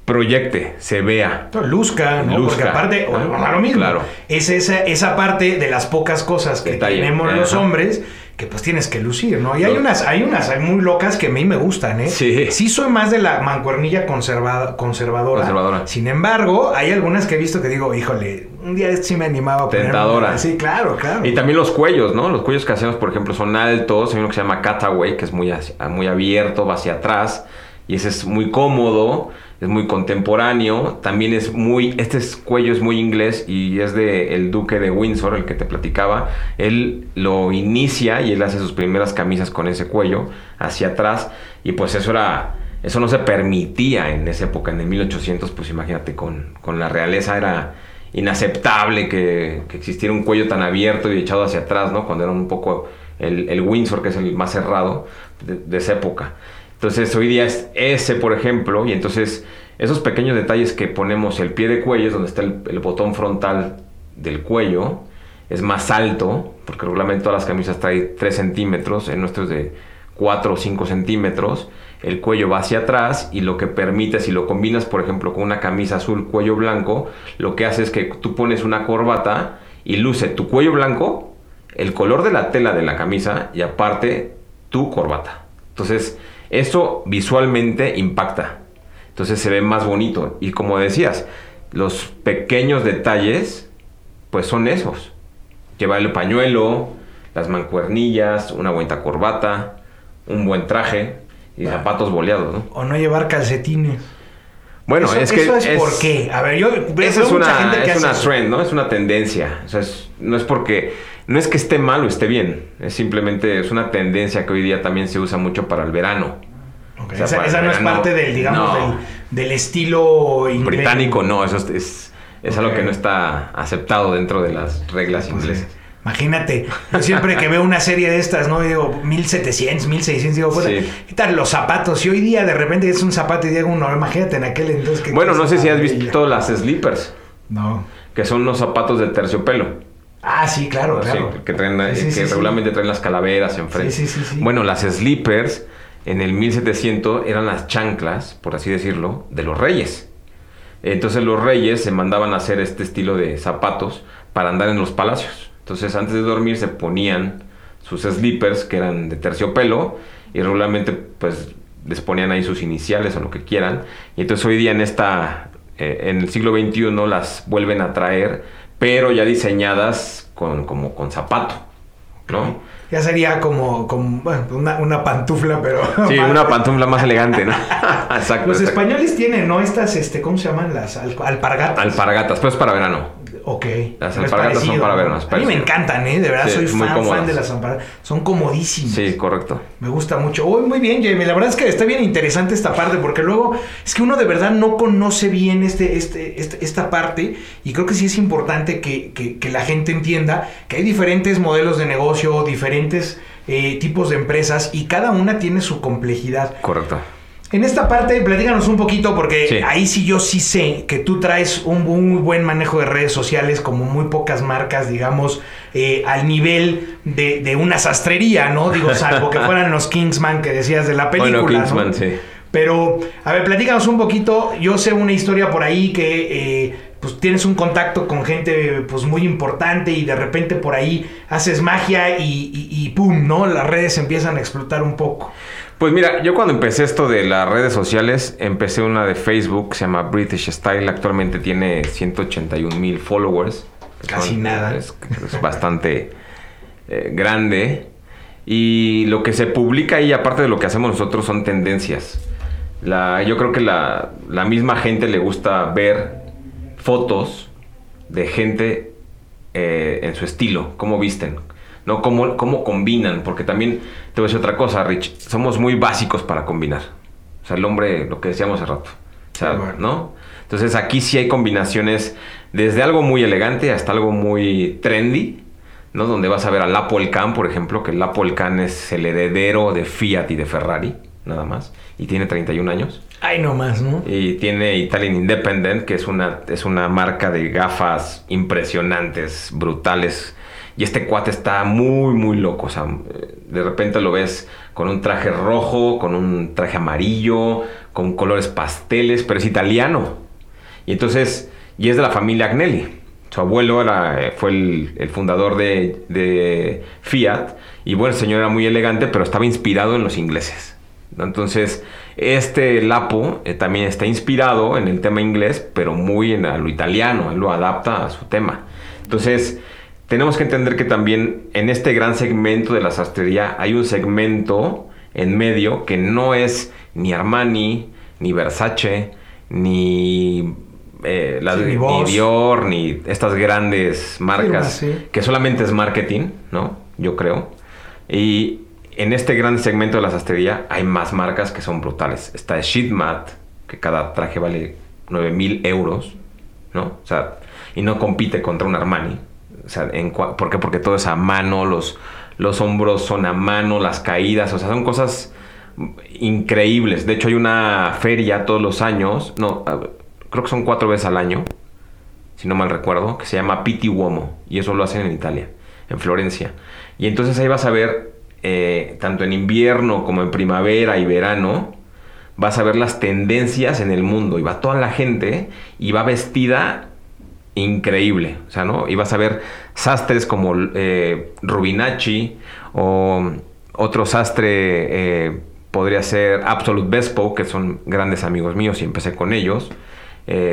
proyecte, se vea. Luzca, ¿no? Porque aparte, ah, lo mismo. Claro. Es esa, esa parte de las pocas cosas que tenemos los hombres que pues tienes que lucir, ¿no? Y hay unas, hay unas hay muy locas que a mí me gustan, ¿eh? Sí. Sí soy más de la mancuernilla conservada, conservadora. Conservadora. Sin embargo, hay algunas que he visto que digo, híjole, un día sí me animaba a Tentadora. Sí, claro, claro. Y también los cuellos, ¿no? Los cuellos que hacemos, por ejemplo, son altos. Hay uno que se llama cutaway, que es muy, muy abierto, va hacia atrás. Y ese es muy cómodo es muy contemporáneo, también es muy, este cuello es muy inglés y es de el duque de Windsor, el que te platicaba, él lo inicia y él hace sus primeras camisas con ese cuello hacia atrás y pues eso era, eso no se permitía en esa época, en el 1800, pues imagínate, con, con la realeza era inaceptable que, existiera un cuello tan abierto y echado hacia atrás, ¿no? Cuando era un poco el Windsor, que es el más cerrado de esa época. Entonces hoy día es ese, por ejemplo, y entonces esos pequeños detalles que ponemos, el pie de cuello es donde está el, botón frontal del cuello, es más alto, porque regularmente todas las camisas traen 3 centímetros, en nuestros de 4 o 5 centímetros, el cuello va hacia atrás y lo que permite, si lo combinas por ejemplo con una camisa azul cuello blanco, lo que hace es que tú pones una corbata y luce tu cuello blanco, el color de la tela de la camisa y aparte tu corbata. Entonces, eso visualmente impacta. Entonces se ve más bonito. Y como decías, los pequeños detalles, pues son esos. Llevar el pañuelo, las mancuernillas, una buena corbata, un buen traje y zapatos boleados, ¿no? O no llevar calcetines. Bueno, es que. Eso es, por qué. A ver, yo. Esa es una, es una trend, ¿no? Es una tendencia. O sea, no es porque. No es que esté mal o esté bien. Es simplemente. Es una tendencia que hoy día también se usa mucho para el verano. esa, no es parte del, digamos, del, estilo británico, no. Eso es, es, algo que no está aceptado dentro de las reglas pues inglesas. Imagínate, yo siempre que veo una serie de estas, ¿no? Digo, 1700, 1600, digo, pues, quitar los zapatos. Y hoy día de repente es un zapato y digo uno, imagínate en aquel entonces que. Bueno, no sé si has visto las slippers. No. Que son unos zapatos de terciopelo. Ah, sí, claro, claro. que, traen, que regularmente traen las calaveras enfrente. Sí, sí, sí, Bueno, las slippers en el 1700 eran las chanclas, por así decirlo, de los reyes. Entonces los reyes se mandaban a hacer este estilo de zapatos para andar en los palacios. Entonces antes de dormir se ponían sus slippers que eran de terciopelo y regularmente pues les ponían ahí sus iniciales o lo que quieran. Y entonces hoy día en esta, eh, en el siglo XXI las vuelven a traer, pero ya diseñadas con, como con zapato, ¿no? Ya sería como, como una, una, pantufla, pero... <laughs> Sí, una pantufla más elegante, ¿no? <laughs> exacto. Los españoles tienen, ¿no? Estas, este, ¿cómo se llaman? Las alpargatas. Alpargatas, pues para verano. Ok. Las alpargatas son para verano. A mí me encantan, ¿eh? De verdad, soy fan, fan, de las alpargatas. Son comodísimas. Sí, correcto. Me gusta mucho. Oh, muy bien, Jamie. La verdad es que está bien interesante esta parte porque luego es que uno de verdad no conoce bien este, este, este esta parte y creo que sí es importante que, que, la gente entienda que hay diferentes modelos de negocio, diferentes eh, tipos de empresas y cada una tiene su complejidad. Correcto. En esta parte, platícanos un poquito, porque ahí sí yo sí sé que tú traes un muy buen manejo de redes sociales, como muy pocas marcas, digamos, eh, al nivel de, una sastrería, ¿no? Digo, salvo que fueran los Kingsman que decías de la película. Bueno, Kingsman, sí. Pero, a ver, platícanos un poquito. Yo sé una historia por ahí que eh, pues tienes un contacto con gente pues muy importante y de repente por ahí haces magia y, y ¡pum! ¿no? Las redes empiezan a explotar un poco. Pues mira, yo cuando empecé esto de las redes sociales, empecé una de Facebook, se llama British Style, actualmente tiene 181 mil followers. Casi nada. Es, bastante eh, grande. Y lo que se publica ahí, aparte de lo que hacemos nosotros, son tendencias. La, yo creo que la, la misma gente le gusta ver fotos de gente eh, en su estilo, cómo visten, ¿no? Cómo, cómo combinan, porque también te voy a decir otra cosa, Rich, somos muy básicos para combinar. O sea, el hombre, lo que decíamos hace rato, o sea, ¿no? Entonces aquí sí hay combinaciones desde algo muy elegante hasta algo muy trendy, ¿no? Donde vas a ver al Apple Can, por ejemplo, que el Apple Can es el heredero de Fiat y de Ferrari, nada más, y tiene 31 años. Ay, no más, ¿no? Y tiene Italian Independent, que es una, es una marca de gafas impresionantes, brutales. Y este cuate está muy, muy loco. O sea, de repente lo ves con un traje rojo, con un traje amarillo, con colores pasteles, pero es italiano. Y entonces, y es de la familia Agnelli. Su abuelo era, fue el, fundador de, de, Fiat. Y bueno, el señor era muy elegante, pero estaba inspirado en los ingleses. Entonces, este Lapo eh, también está inspirado en el tema inglés, pero muy en lo italiano, él lo adapta a su tema. Entonces, tenemos que entender que también en este gran segmento de la sastrería hay un segmento en medio que no es ni Armani, ni Versace, ni, eh, ni, Dior, ni estas grandes marcas, que solamente es marketing, ¿no? Yo creo. Y en este gran segmento de la sastrería hay más marcas que son brutales. Está Sheetmat, que cada traje vale 9 mil euros, ¿no? O sea, y no compite contra un Armani. En, ¿por qué? Porque todo es a mano, los, los hombros son a mano, las caídas, o sea, son cosas increíbles. De hecho, hay una feria todos los años, no, creo que son cuatro veces al año, si no mal recuerdo, que se llama Pitti Uomo, y eso lo hacen en Italia, en Florencia. Y entonces ahí vas a ver eh, tanto en invierno como en primavera y verano, vas a ver las tendencias en el mundo y va toda la gente y va vestida increíble, o sea, ¿no? Y vas a ver sastres como eh, Rubinacci o otro sastre eh, podría ser Absolute Bespo, que son grandes amigos míos y empecé con ellos,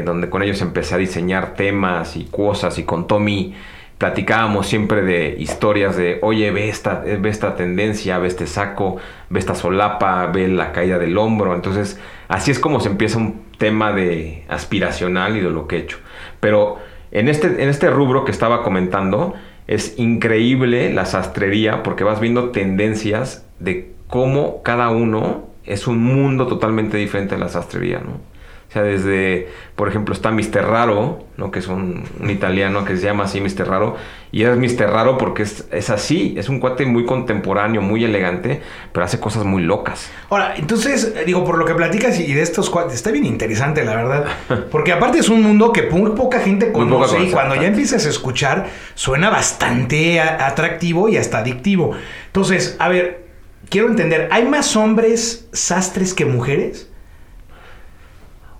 donde con ellos empecé a diseñar temas y cosas y con Tommy platicábamos siempre de historias de, oye, ve esta, ve esta tendencia, ve este saco, ve esta solapa, ve la caída del hombro. Entonces, así es como se empieza un tema de aspiracional y de lo que he hecho. Pero en este, en este rubro que estaba comentando, es increíble la sastrería porque vas viendo tendencias de cómo cada uno es un mundo totalmente diferente de la sastrería, ¿no? O sea, desde, por ejemplo, está Mr. Raro, ¿no? que es un, italiano que se llama así Mr. Raro, y es Mr. Raro porque es, es, así, es un cuate muy contemporáneo, muy elegante, pero hace cosas muy locas. Ahora, entonces, eh, digo, por lo que platicas y de estos cuates, está bien interesante, la verdad, <laughs> porque aparte es un mundo que muy poca gente conoce y cuando ya empiezas a escuchar, suena bastante atractivo y hasta adictivo. Entonces, a ver, quiero entender, ¿hay más hombres sastres que mujeres?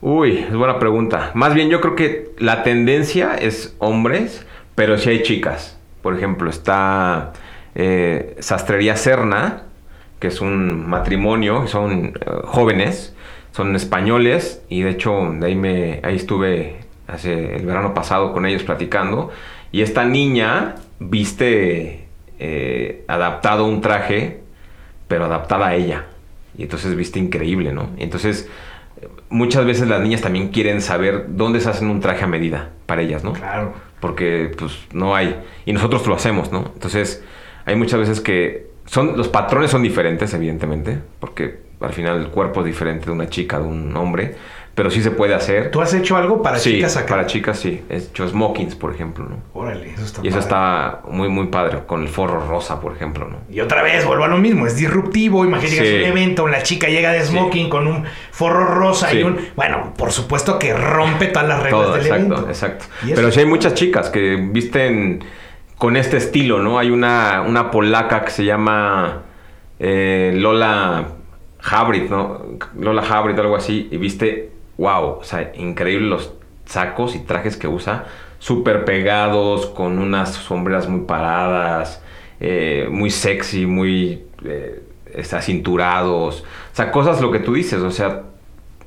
Uy, es buena pregunta. Más bien yo creo que la tendencia es hombres, pero sí hay chicas. Por ejemplo, está eh, Sastrería Serna, que es un matrimonio, son eh, jóvenes, son españoles y de hecho de ahí, me, ahí estuve hace el verano pasado con ellos platicando. Y esta niña viste eh, adaptado un traje, pero adaptada a ella. Y entonces viste increíble, ¿no? entonces muchas veces las niñas también quieren saber dónde se hacen un traje a medida para ellas, ¿no? Claro. Porque pues no hay. Y nosotros lo hacemos, ¿no? Entonces, hay muchas veces que son los patrones son diferentes, evidentemente, porque al final el cuerpo es diferente de una chica, de un hombre pero sí se puede hacer. ¿Tú has hecho algo para chicas acá? para chicas sí. He hecho smokings, por ejemplo, ¿no? Órale, eso está Y eso está muy, muy padre, con el forro rosa, por ejemplo, ¿no? Y otra vez, vuelvo a lo mismo, es disruptivo. Imagínate que es un evento, una chica llega de smoking con un forro rosa y un... Bueno, por supuesto que rompe todas las reglas del exacto, evento. Exacto, Pero sí hay muchas chicas que visten con este estilo, ¿no? Hay una, una polaca que se llama eh, Lola Habrit, ¿no? Lola Habrit, algo así, y viste wow, o sea, increíble los sacos y trajes que usa, súper pegados, con unas sombreras muy paradas, eh, muy sexy, muy eh, acinturados, o sea, cosas lo que tú dices, o sea,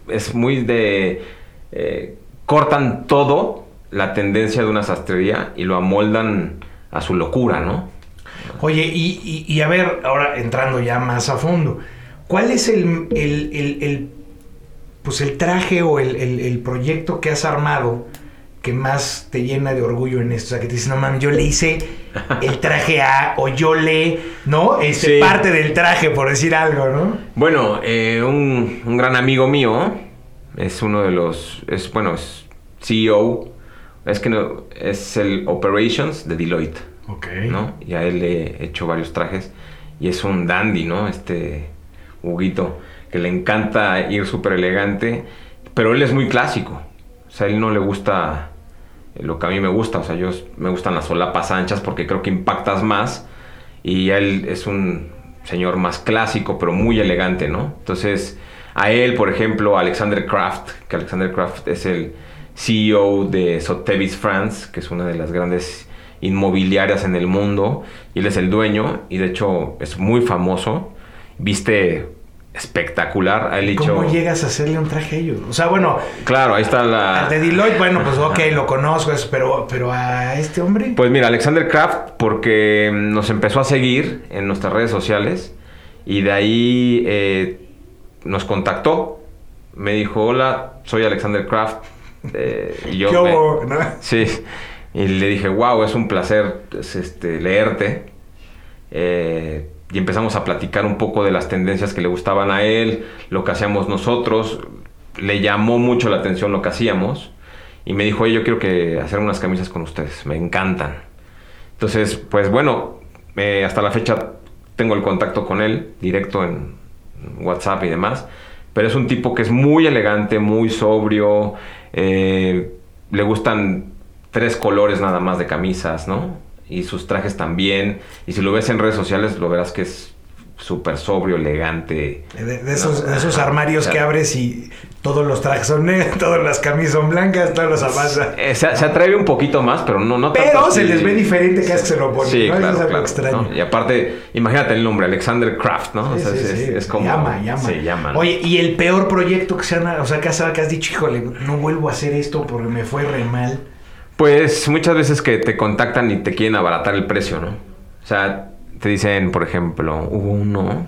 es muy de... Eh, cortan todo la tendencia de una sastrería y lo amoldan a su locura, ¿no? Oye, y, a ver, ahora entrando ya más a fondo, ¿cuál es el, el pues el traje o el, proyecto que has armado que más te llena de orgullo en esto. O sea, que te dices, no mames, yo le hice el traje A o yo le, ¿no? Este, parte del traje, por decir algo, ¿no? Bueno, eh, un, gran amigo mío, Es uno de los, es bueno, es CEO, es que no, es el Operations de Deloitte. Ok. ¿no? Y a él le he hecho varios trajes. Y es un dandy, ¿no? Este Huguito, le encanta ir súper elegante, pero él es muy clásico. O sea, él no le gusta lo que a mí me gusta. O sea, yo me gustan las solapas anchas porque creo que impactas más. Y él es un señor más clásico, pero muy elegante, ¿no? Entonces, a él, por ejemplo, Alexander Kraft, que Alexander Kraft es el CEO de Sotheby's France, que es una de las grandes inmobiliarias en el mundo, y él es el dueño, y de hecho es muy famoso. Viste espectacular. Ha dicho, ¿Cómo llegas a hacerle un traje a ellos? O sea, bueno, Claro, ahí está la... al de Deloitte, bueno, pues ok, lo conozco, es- pero, pero a este hombre. Pues mira, Alexander Kraft, porque nos empezó a seguir en nuestras redes sociales y de ahí eh, nos contactó. Me dijo, hola, soy Alexander Kraft. eh, y yo ¿Qué me- hubo? ¿no? Sí, y le dije, wow, es un placer pues, este, leerte. Eh, y empezamos a platicar un poco de las tendencias que le gustaban a él, lo que hacíamos nosotros. Le llamó mucho la atención lo que hacíamos. Y me dijo, yo quiero que hacer unas camisas con ustedes, me encantan. Entonces, pues bueno, eh, hasta la fecha tengo el contacto con él, directo en WhatsApp y demás. Pero es un tipo que es muy elegante, muy sobrio. eh, le gustan tres colores nada más de camisas, ¿no? Y sus trajes también. Y si lo ves en redes sociales, lo verás que es súper sobrio, elegante. De, de esos, No, de esos armarios o sea, que abres y todos los trajes son negros, <laughs> todas las camisas son blancas, todos los avanzas. Eh, se, se atreve un poquito más, pero no, no tanto Pero se así. les ve diferente cada vez que se lo ponen. Sí, claro, es algo claro, extraño. ¿no? Y aparte, imagínate el nombre, Alexander Kraft, ¿no? O sea, sí, es, sí. es- es como... Llama, llama. Se llama. Oye, y el peor proyecto que se han, o sea, que has, que has dicho, híjole, no vuelvo a hacer esto porque me fue re mal. Pues muchas veces que te contactan y te quieren abaratar el precio, ¿no? O sea, te dicen, por ejemplo, hubo uno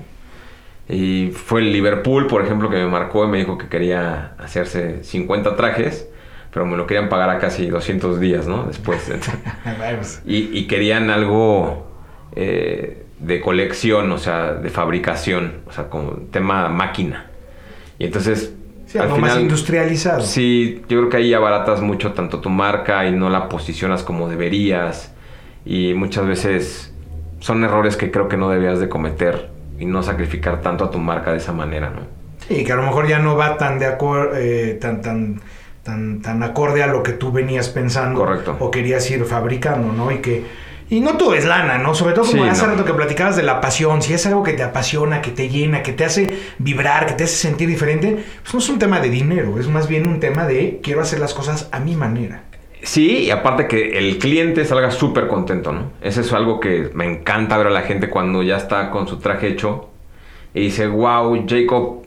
y fue el Liverpool, por ejemplo, que me marcó y me dijo que quería hacerse 50 trajes, pero me lo querían pagar a casi 200 días, ¿no? Después. <laughs> Y querían algo eh, de colección, o sea, de fabricación, o sea, como tema máquina. Y entonces... Sí, algo más industrializado. Sí, yo creo que ahí abaratas mucho tanto tu marca y no la posicionas como deberías. Y muchas veces son errores que creo que no debías de cometer y no sacrificar tanto a tu marca de esa manera, ¿no? Sí, que a lo mejor ya no va tan de acuerdo, tan, tan, tan, tan acorde a lo que tú venías pensando. Correcto. O querías ir fabricando, ¿no? Y que. Y no todo es lana, ¿no? Sobre todo como Sí, hace no. rato que platicabas de la pasión. Si es algo que te apasiona, que te llena, que te hace vibrar, que te hace sentir diferente, pues no es un tema de dinero, es más bien un tema de quiero hacer las cosas a mi manera. Sí, y aparte que el cliente salga súper contento, ¿no? Eso es algo que me encanta ver a la gente cuando ya está con su traje hecho y dice, wow, Jacob,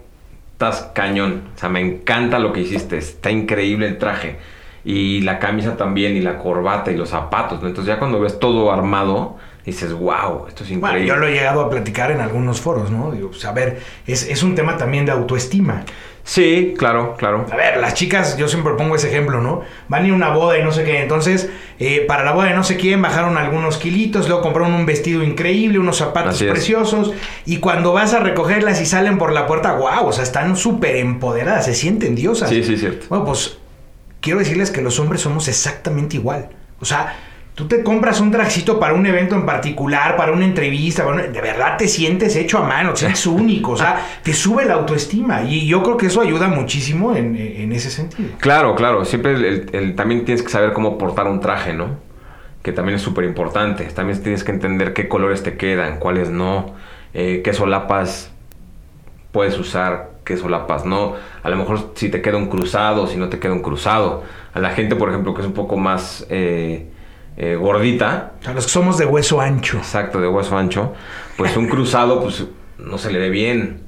estás cañón. O sea, me encanta lo que hiciste, está increíble el traje. Y la camisa también, y la corbata, y los zapatos, ¿no? Entonces ya cuando ves todo armado, dices, wow, esto es Bueno, increíble. yo lo he llegado a platicar en algunos foros, ¿no? Digo, pues a ver, es, es un tema también de autoestima. Sí, claro, claro. A ver, las chicas, yo siempre pongo ese ejemplo, ¿no? Van a ir a una boda y no sé qué. Entonces, eh, para la boda de no sé quién, bajaron algunos kilitos, luego compraron un vestido increíble, unos zapatos Así es. preciosos. Y cuando vas a recogerlas y salen por la puerta, wow, o sea, están súper empoderadas, se sienten diosas. Sí, sí, cierto. Bueno, pues quiero decirles que los hombres somos exactamente igual. O sea, tú te compras un trajecito para un evento en particular, para una entrevista, para una- de verdad te sientes hecho a mano, te sientes <laughs> único, o sea, te sube la autoestima. Y yo creo que eso ayuda muchísimo en, en ese sentido. Claro, claro. Siempre el- el- el- también tienes que saber cómo portar un traje, ¿no? Que también es súper importante. También tienes que entender qué colores te quedan, cuáles no, eh, qué solapas puedes usar, qué solapas no. A lo mejor si te queda un cruzado, si no te queda un cruzado. A la gente, por ejemplo, que es un poco más eh, eh, gordita, sea, los que somos de hueso ancho. exacto, de hueso ancho, pues un cruzado, pues no se le ve bien,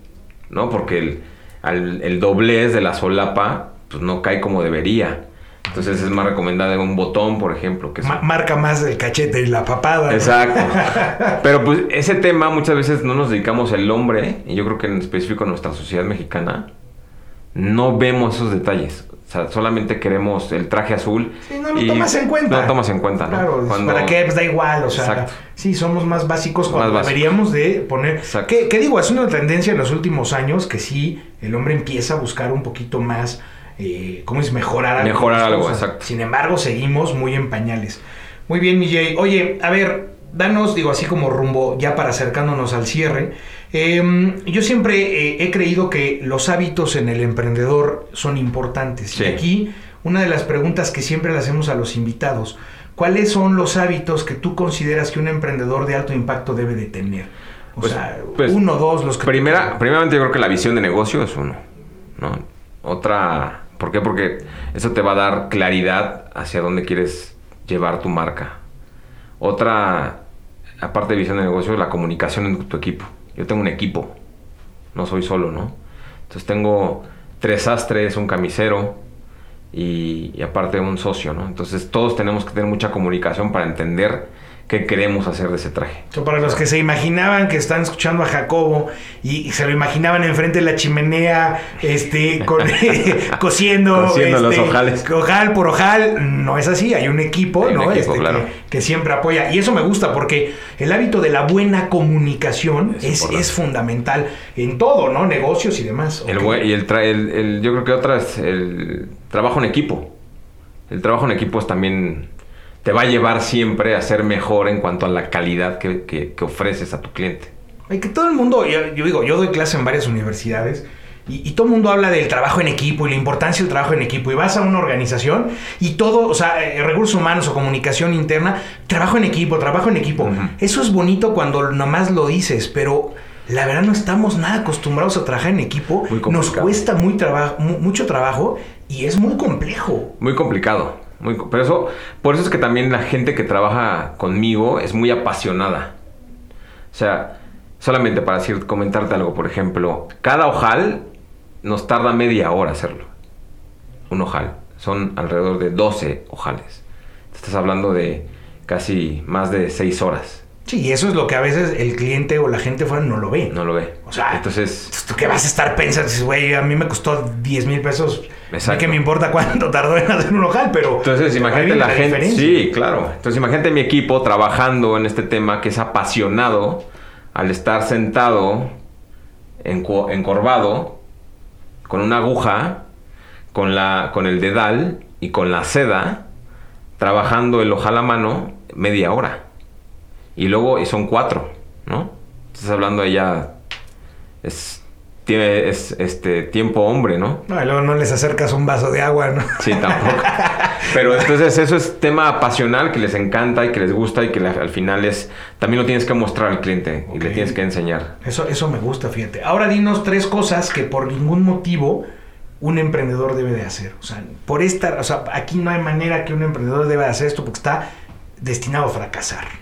¿no? Porque el, al- el doblez de la solapa, pues no cae como debería. Entonces es más recomendable un botón, por ejemplo, que Ma- marca más el cachete y la papada. ¿no? Exacto. <laughs> Pero pues ese tema muchas veces no nos dedicamos el hombre, y yo creo que en específico en nuestra sociedad mexicana, no vemos esos detalles. O sea, solamente queremos el traje azul. Sí, no lo tomas en cuenta. No lo tomas en cuenta, ¿no? Claro, Cuando- ¿para qué? Pues da igual, o sea, Exacto. sí, somos más básicos cuando Más básicos. deberíamos de poner... Que, que digo, es una tendencia en los últimos años que sí, el hombre empieza a buscar un poquito más eh, ¿cómo es? Mejorar algo. Mejorar algo, exacto. Sin embargo, seguimos muy en pañales. Muy bien, mi Jay. Oye, a ver, danos, digo, así como rumbo, ya para acercándonos al cierre. Em, yo siempre eh, he creído que los hábitos en el emprendedor son importantes. Y aquí, una de las preguntas que siempre le hacemos a los invitados, ¿cuáles son los hábitos que tú consideras que un emprendedor de alto impacto debe de tener? O pues, sea, pues, uno, dos, los que... Primera, primeramente yo creo que la visión de negocio es uno, ¿no? Otra, ¿por qué? Porque eso te va a dar claridad hacia dónde quieres llevar tu marca. Otra, aparte de visión de negocio, la comunicación en tu equipo. Yo tengo un equipo, no soy solo, ¿no? Entonces tengo tres astres, un camisero y, y aparte un socio, ¿no? Entonces todos tenemos que tener mucha comunicación para entender qué queremos hacer de ese traje. para los que se imaginaban que están escuchando a Jacobo y, se lo imaginaban enfrente de la chimenea, este, cosiendo, <laughs> <laughs> cosiendo los este, ojales. ojal por ojal, no es así, hay un equipo, ¿no? Este, que, siempre apoya. Y eso me gusta porque el hábito de la buena comunicación es, es, fundamental en todo, ¿no? Negocios y demás. El, y el, el, yo creo que otra es el trabajo en equipo. El trabajo en equipo es también te va a llevar siempre a ser mejor en cuanto a la calidad que, ofreces a tu cliente. Y que todo el mundo, yo, digo, yo doy clase en varias universidades y, todo el mundo habla del trabajo en equipo y la importancia del trabajo en equipo. Y vas a una organización y todo, o sea, eh, recursos humanos o comunicación interna, trabajo en equipo, trabajo en equipo. Eso es bonito cuando nomás lo dices, pero la verdad no estamos nada acostumbrados a trabajar en equipo. Nos cuesta muy trabajo, mucho trabajo y es muy complejo. Muy complicado. Muy, pero eso, por eso es que también la gente que trabaja conmigo es muy apasionada. O sea, solamente para decir, comentarte algo, por ejemplo, cada ojal nos tarda media hora hacerlo. Un ojal. Son alrededor de 12 ojales. Estás hablando de casi más de 6 horas. Sí, y eso es lo que a veces el cliente o la gente fuera no lo ve. No lo ve. O sea, entonces. ¿Tú qué vas a estar pensando? Dices, güey, a mí me costó 10 mil pesos. Exacto. que me importa cuánto tardó en hacer un local, pero. Entonces, imagínate la, gente. Sí, claro. Entonces, imagínate mi equipo trabajando en este tema que es apasionado al estar sentado, encorvado, con una aguja, con, la, con el dedal y con la seda, trabajando el ojal a mano media hora. Y luego son cuatro, ¿no? Estás hablando de ya. Es, tiene, es este tiempo hombre, ¿no? No, y luego no les acercas un vaso de agua, ¿no? Sí, tampoco. <laughs> Pero entonces eso es tema pasional que les encanta y que les gusta y que al final es. También lo tienes que mostrar al cliente y le tienes que enseñar. Eso, eso me gusta, fíjate. Ahora dinos tres cosas que por ningún motivo un emprendedor debe de hacer. O sea, por esta, o sea, aquí no hay manera que un emprendedor deba de hacer esto porque está destinado a fracasar.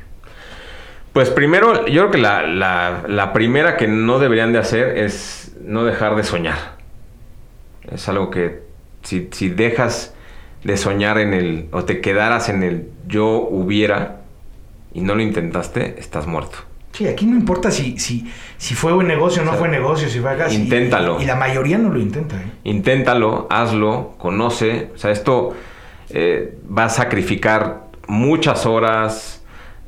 Pues primero, yo creo que la, primera que no deberían de hacer es no dejar de soñar. Es algo que si, si dejas de soñar en el, o te quedaras en el yo hubiera y no lo intentaste, estás muerto. Sí, aquí no importa si, si, si fue un negocio o no fue negocio, si fue acá. Inténtalo. Y, la mayoría no lo intenta. ¿eh? Inténtalo, hazlo, conoce. O sea, esto eh, va a sacrificar muchas horas,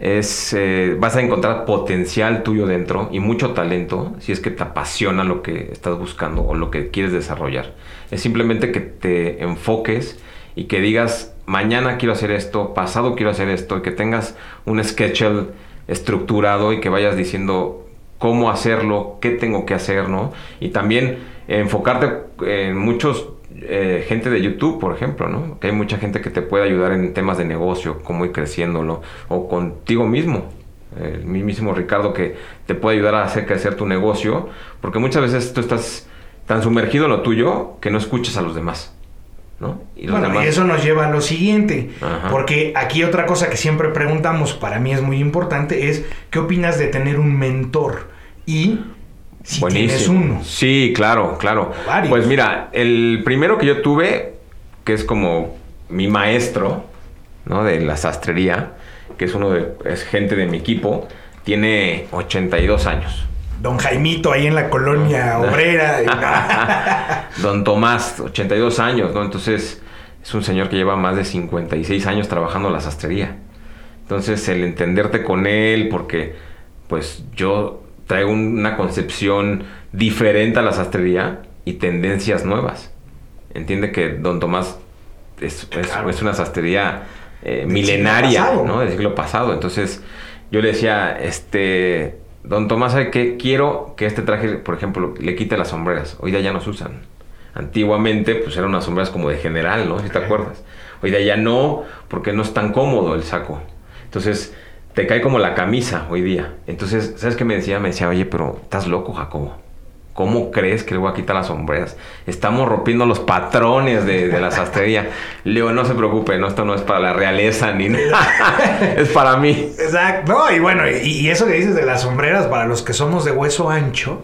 es, eh, vas a encontrar potencial tuyo dentro y mucho talento si es que te apasiona lo que estás buscando o lo que quieres desarrollar. Es simplemente que te enfoques y que digas, mañana quiero hacer esto, pasado quiero hacer esto, y que tengas un schedule estructurado y que vayas diciendo cómo hacerlo, qué tengo que hacer, ¿no? Y también enfocarte en muchos eh, gente de YouTube, por ejemplo, ¿no? Que hay mucha gente que te puede ayudar en temas de negocio, cómo ir creciéndolo, o contigo mismo. El mismo Ricardo que te puede ayudar a hacer crecer tu negocio, porque muchas veces tú estás tan sumergido en lo tuyo que no escuchas a los demás. ¿no? Y, bueno, y eso nos lleva a lo siguiente, porque aquí otra cosa que siempre preguntamos, para mí es muy importante, es ¿qué opinas de tener un mentor? Y si Buenísimo. uno. Sí, claro, claro. Pues mira, el primero que yo tuve, que es como mi maestro, ¿no? De la sastrería, que es uno de, es gente de mi equipo, tiene 82 años. Don Jaimito ahí en la colonia <laughs> obrera. <laughs> Don Tomás, 82 años, ¿no? Entonces, es un señor que lleva más de 56 años trabajando en la sastrería. Entonces, el entenderte con él, porque pues yo traigo una concepción diferente a la sastrería y tendencias nuevas. entiende que Don Tomás es, es- Claro. es una sastrería eh, milenaria, siglo. ¿no? Del siglo pasado. Entonces, yo le decía, este, Don Tomás, ¿sabe qué? Quiero que este traje, por ejemplo, le quite las sombreras. Hoy día ya no se usan. Antiguamente, pues eran unas sombreras como de general, ¿no? Si te acuerdas. Hoy día ya no, porque no es tan cómodo el saco. Entonces, te cae como la camisa hoy día. Entonces, ¿sabes qué me decía? Me decía, oye, pero estás loco, Jacobo. ¿Cómo crees que le voy a quitar las sombreras? Estamos rompiendo los patrones de, de la sastrería. <laughs> Le digo, no se preocupe, no, esto no es para la realeza ni nada. <laughs> es para mí. Exacto. No, y bueno, y, y eso que dices de las sombreras, para los que somos de hueso ancho,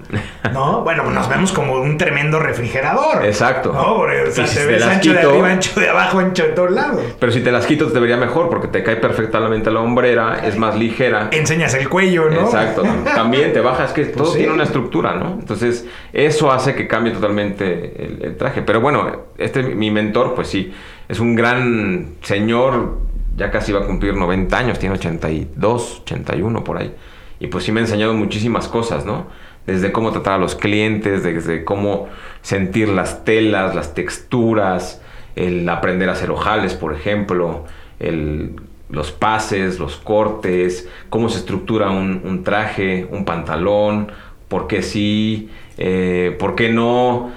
¿no? <laughs> Bueno, pues nos vemos como un tremendo refrigerador. Exacto. No, porque o sea, si te ves ancho de arriba, ancho de abajo, ancho de todos lados. Pero si te las quito te vería mejor porque te cae perfectamente la hombrera, es más ligera. Enseñas el cuello, ¿no? Exacto. También te bajas, que todo Pues sí. tiene una estructura, ¿no? Entonces, eso hace que cambie totalmente el, traje. Pero bueno, este, mi mentor, pues sí, es un gran señor, ya casi va a cumplir 90 años, tiene 82, 81 por ahí. Y pues sí me ha enseñado muchísimas cosas, ¿no? Desde cómo tratar a los clientes, desde cómo sentir las telas, las texturas, el aprender a hacer ojales, por ejemplo, el, los pases, los cortes, cómo se estructura un, un traje, un pantalón, por qué sí, eh, por qué no,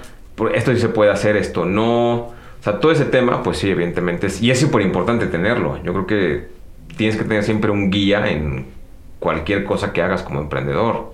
esto sí se puede hacer, esto no. O sea, todo ese tema, pues sí, evidentemente, es, y es súper importante tenerlo. Yo creo que tienes que tener siempre un guía en cualquier cosa que hagas como emprendedor.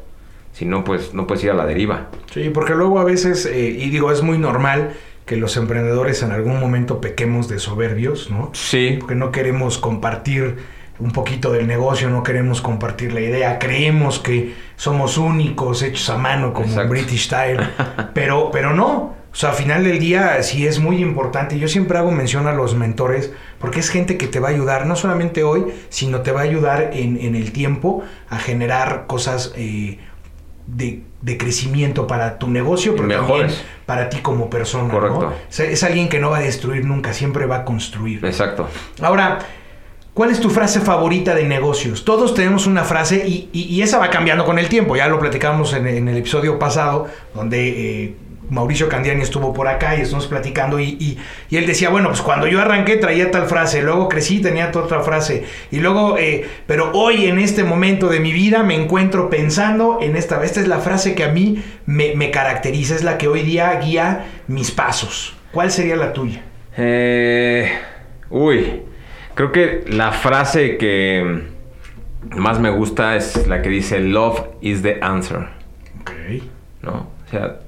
Si no, pues no puedes ir a la deriva. Sí, porque luego a veces, eh, y digo, es muy normal que los emprendedores en algún momento pequemos de soberbios, ¿no? Sí, Porque no queremos compartir un poquito del negocio, no queremos compartir la idea, creemos que somos únicos, hechos a mano como Exacto. British Style, <laughs> pero, pero no. O sea, al final del día sí es muy importante. Yo siempre hago mención a los mentores porque es gente que te va a ayudar, no solamente hoy, sino te va a ayudar en, en el tiempo a generar cosas eh, de, de crecimiento para tu negocio, pero Mejores. también para ti como persona. ¿no? Correcto. Es, es alguien que no va a destruir nunca, siempre va a construir. exacto. Ahora, ¿cuál es tu frase favorita de negocios? Todos tenemos una frase y, y- esa va cambiando con el tiempo. Ya lo platicamos en, en el episodio pasado, donde eh, Mauricio Candiani estuvo por acá y estamos platicando y, y- y él decía, bueno, pues cuando yo arranqué traía tal frase, luego crecí tenía otra frase y luego, eh, pero hoy en este momento de mi vida me encuentro pensando en esta, esta es la frase que a mí me, me caracteriza, es la que hoy día guía mis pasos. ¿Cuál sería la tuya? Eh, uy, creo que la frase que más me gusta es la que dice Love is the answer, Ok. ¿no? O sea,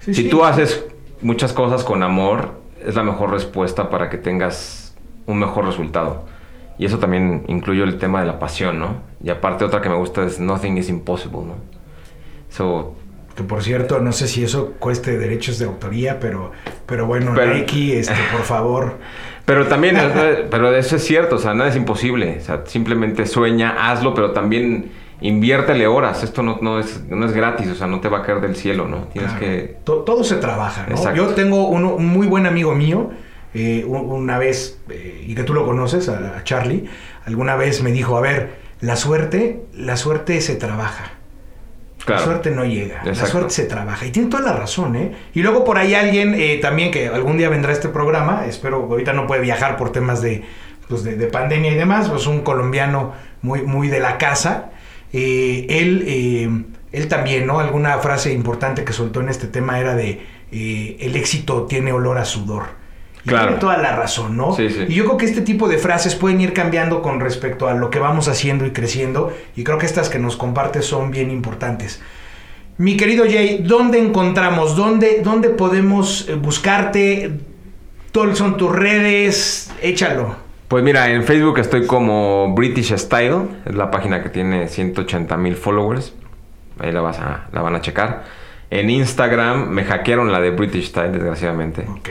Sí, si sí. tú haces muchas cosas con amor, es la mejor respuesta para que tengas un mejor resultado. Y eso también incluye el tema de la pasión, ¿no? Y aparte otra que me gusta es Nothing is impossible, ¿no? So, Que por cierto, no sé si eso cueste derechos de autoría, pero, pero bueno, Pero- Nike, este, por favor. <laughs> Pero también, pero eso es cierto, o sea, nada es imposible. O sea, simplemente sueña, hazlo, pero también inviértele horas. Esto no, no, es, no es gratis, o sea, no te va a caer del cielo, ¿no? Tienes Claro. que... To- todo se trabaja, ¿no? Exacto. Yo tengo uno- un muy buen amigo mío, eh, un- una vez, eh, y que tú lo conoces, a, a Charlie, alguna vez me dijo, a ver, la suerte, la suerte se trabaja. Claro. La suerte no llega, la suerte se trabaja. Y tiene toda la razón, ¿eh? Y luego por ahí alguien eh, también que algún día vendrá a este programa, espero, ahorita no puede viajar por temas de, pues de, de pandemia y demás, pues un colombiano muy, muy de la casa. Eh, él, eh, él también, ¿no? Alguna frase importante que soltó en este tema era de eh, el éxito tiene olor a sudor. Claro. tiene toda la razón, ¿no? Sí, sí. Y yo creo que este tipo de frases pueden ir cambiando con respecto a lo que vamos haciendo y creciendo. Y creo que estas que nos compartes son bien importantes. Mi querido Jay, ¿dónde encontramos? ¿Dónde, dónde podemos eh, buscarte? ¿Todas son tus redes? Échalo. Pues mira, en Facebook estoy como British Style, es la página que tiene 180 mil followers. Ahí la, vas a, la van a checar. En Instagram me hackearon la de British Style, desgraciadamente. Ok.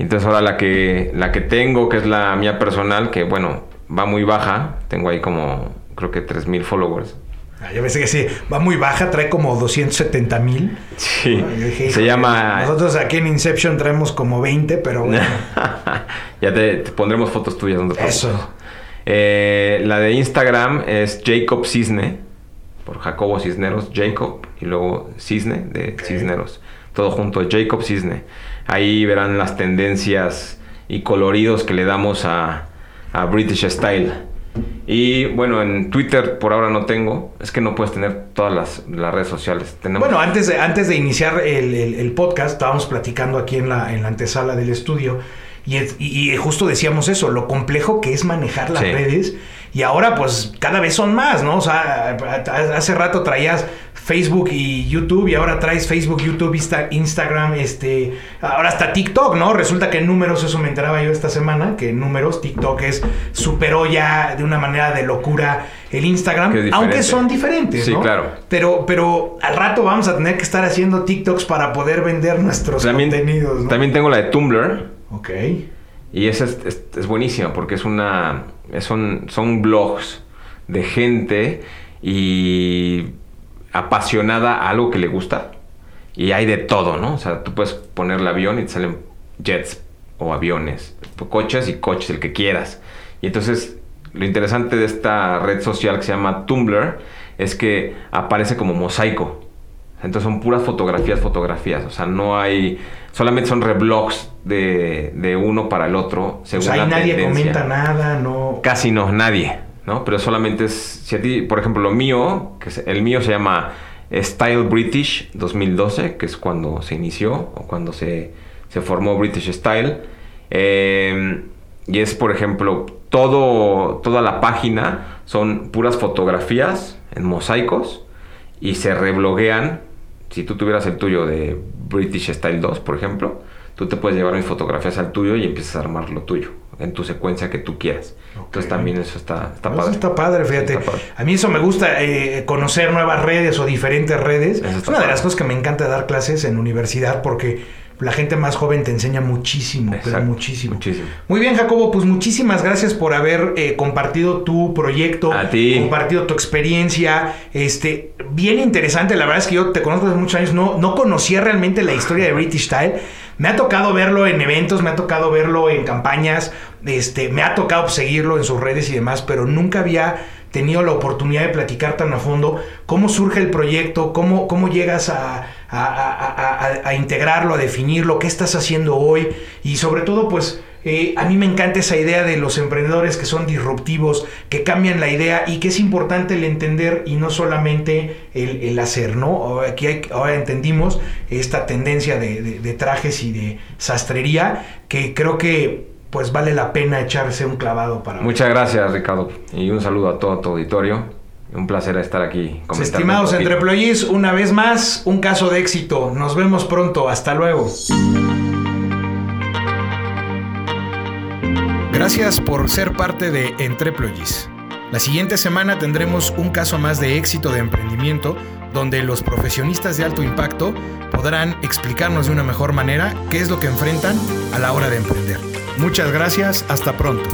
Y entonces ahora la que, la que tengo, que es la mía personal, que bueno, va muy baja. Tengo ahí como, creo que 3000 followers. Ah, yo pensé que sí, va muy baja, trae como 270 mil. Sí. Dije, Se llama... Nosotros aquí en Inception traemos como 20, pero bueno. <laughs> ya te, te pondremos fotos tuyas. No te. Eso. Eh, la de Instagram es Jacob Cisne, por Jacobo Cisneros, Jacob y luego Cisne de Cisneros. Todo junto, Jacob Cisne. Ahí verán las tendencias y coloridos que le damos a, a British Style. Y bueno, en Twitter por ahora no tengo. Es que no puedes tener todas las, las redes sociales. Tenemos... Bueno, antes de, antes de iniciar el, el, el, podcast, estábamos platicando aquí en la, en la antesala del estudio. Y, y, y, justo decíamos eso, lo complejo que es manejar las sí. redes. Y ahora, pues, cada vez son más, ¿no? O sea, hace rato traías Facebook y YouTube y ahora traes Facebook, YouTube, Insta, Instagram, este, ahora hasta TikTok, ¿no? Resulta que en números, eso me enteraba yo esta semana, que en números TikTok es superó ya de una manera de locura el Instagram, aunque son diferentes, sí, ¿no? claro. Pero, pero al rato vamos a tener que estar haciendo TikToks para poder vender nuestros también, contenidos, ¿no? También tengo la de Tumblr. Ok. Y esa es, es, es buenísima porque es una, son, son blogs de gente y apasionada a algo que le gusta. Y hay de todo, ¿no? O sea, tú puedes ponerle avión y te salen jets o aviones, coches y coches, el que quieras. Y entonces, lo interesante de esta red social que se llama Tumblr es que aparece como mosaico. Entonces son puras fotografías, fotografías. O sea, no hay. Solamente son reblogs de, de uno para el otro. Según o sea, ahí la nadie tendencia. comenta nada, no. Casi no, nadie. ¿no? Pero solamente es. Si a ti, por ejemplo, lo mío, que es, el mío se llama Style British 2012, que es cuando se inició o cuando se, se formó British Style. Eh, y es, por ejemplo, todo, toda la página son puras fotografías en mosaicos y se rebloguean si tú tuvieras el tuyo de British Style 2, por ejemplo, tú te puedes llevar mis fotografías al tuyo y empiezas a armar lo tuyo en tu secuencia que tú quieras. Okay. Entonces también eso está, está padre. Eso está padre, fíjate. Está padre. A mí eso me gusta, eh, conocer nuevas redes o diferentes redes. es una padre. de las cosas que me encanta dar clases en universidad porque la gente más joven te enseña muchísimo, Exacto, pero muchísimo. muchísimo. Muy bien, Jacobo, pues muchísimas gracias por haber eh, compartido tu proyecto, A ti. compartido tu experiencia. Este, bien interesante, la verdad es que yo te conozco desde muchos años, no, no conocía realmente la historia de British Style. Me ha tocado verlo en eventos, me ha tocado verlo en campañas, este, me ha tocado seguirlo en sus redes y demás, pero nunca había tenido la oportunidad de platicar tan a fondo cómo surge el proyecto, cómo, cómo llegas a, a, a, a, integrarlo, a definirlo, qué estás haciendo hoy y sobre todo pues eh, a mí me encanta esa idea de los emprendedores que son disruptivos, que cambian la idea y que es importante el entender y no solamente el, el hacer, ¿no? Aquí hay, ahora entendimos esta tendencia de, de, de trajes y de sastrería que creo que pues vale la pena echarse un clavado para... Muchas gracias Ricardo y un saludo a todo tu auditorio. Un placer estar aquí. Estimados entreployees, una vez más, un caso de éxito. Nos vemos pronto. Hasta luego. Gracias por ser parte de Entreployees. La siguiente semana tendremos un caso más de éxito de emprendimiento donde los profesionistas de alto impacto podrán explicarnos de una mejor manera qué es lo que enfrentan a la hora de emprender. Muchas gracias, hasta pronto.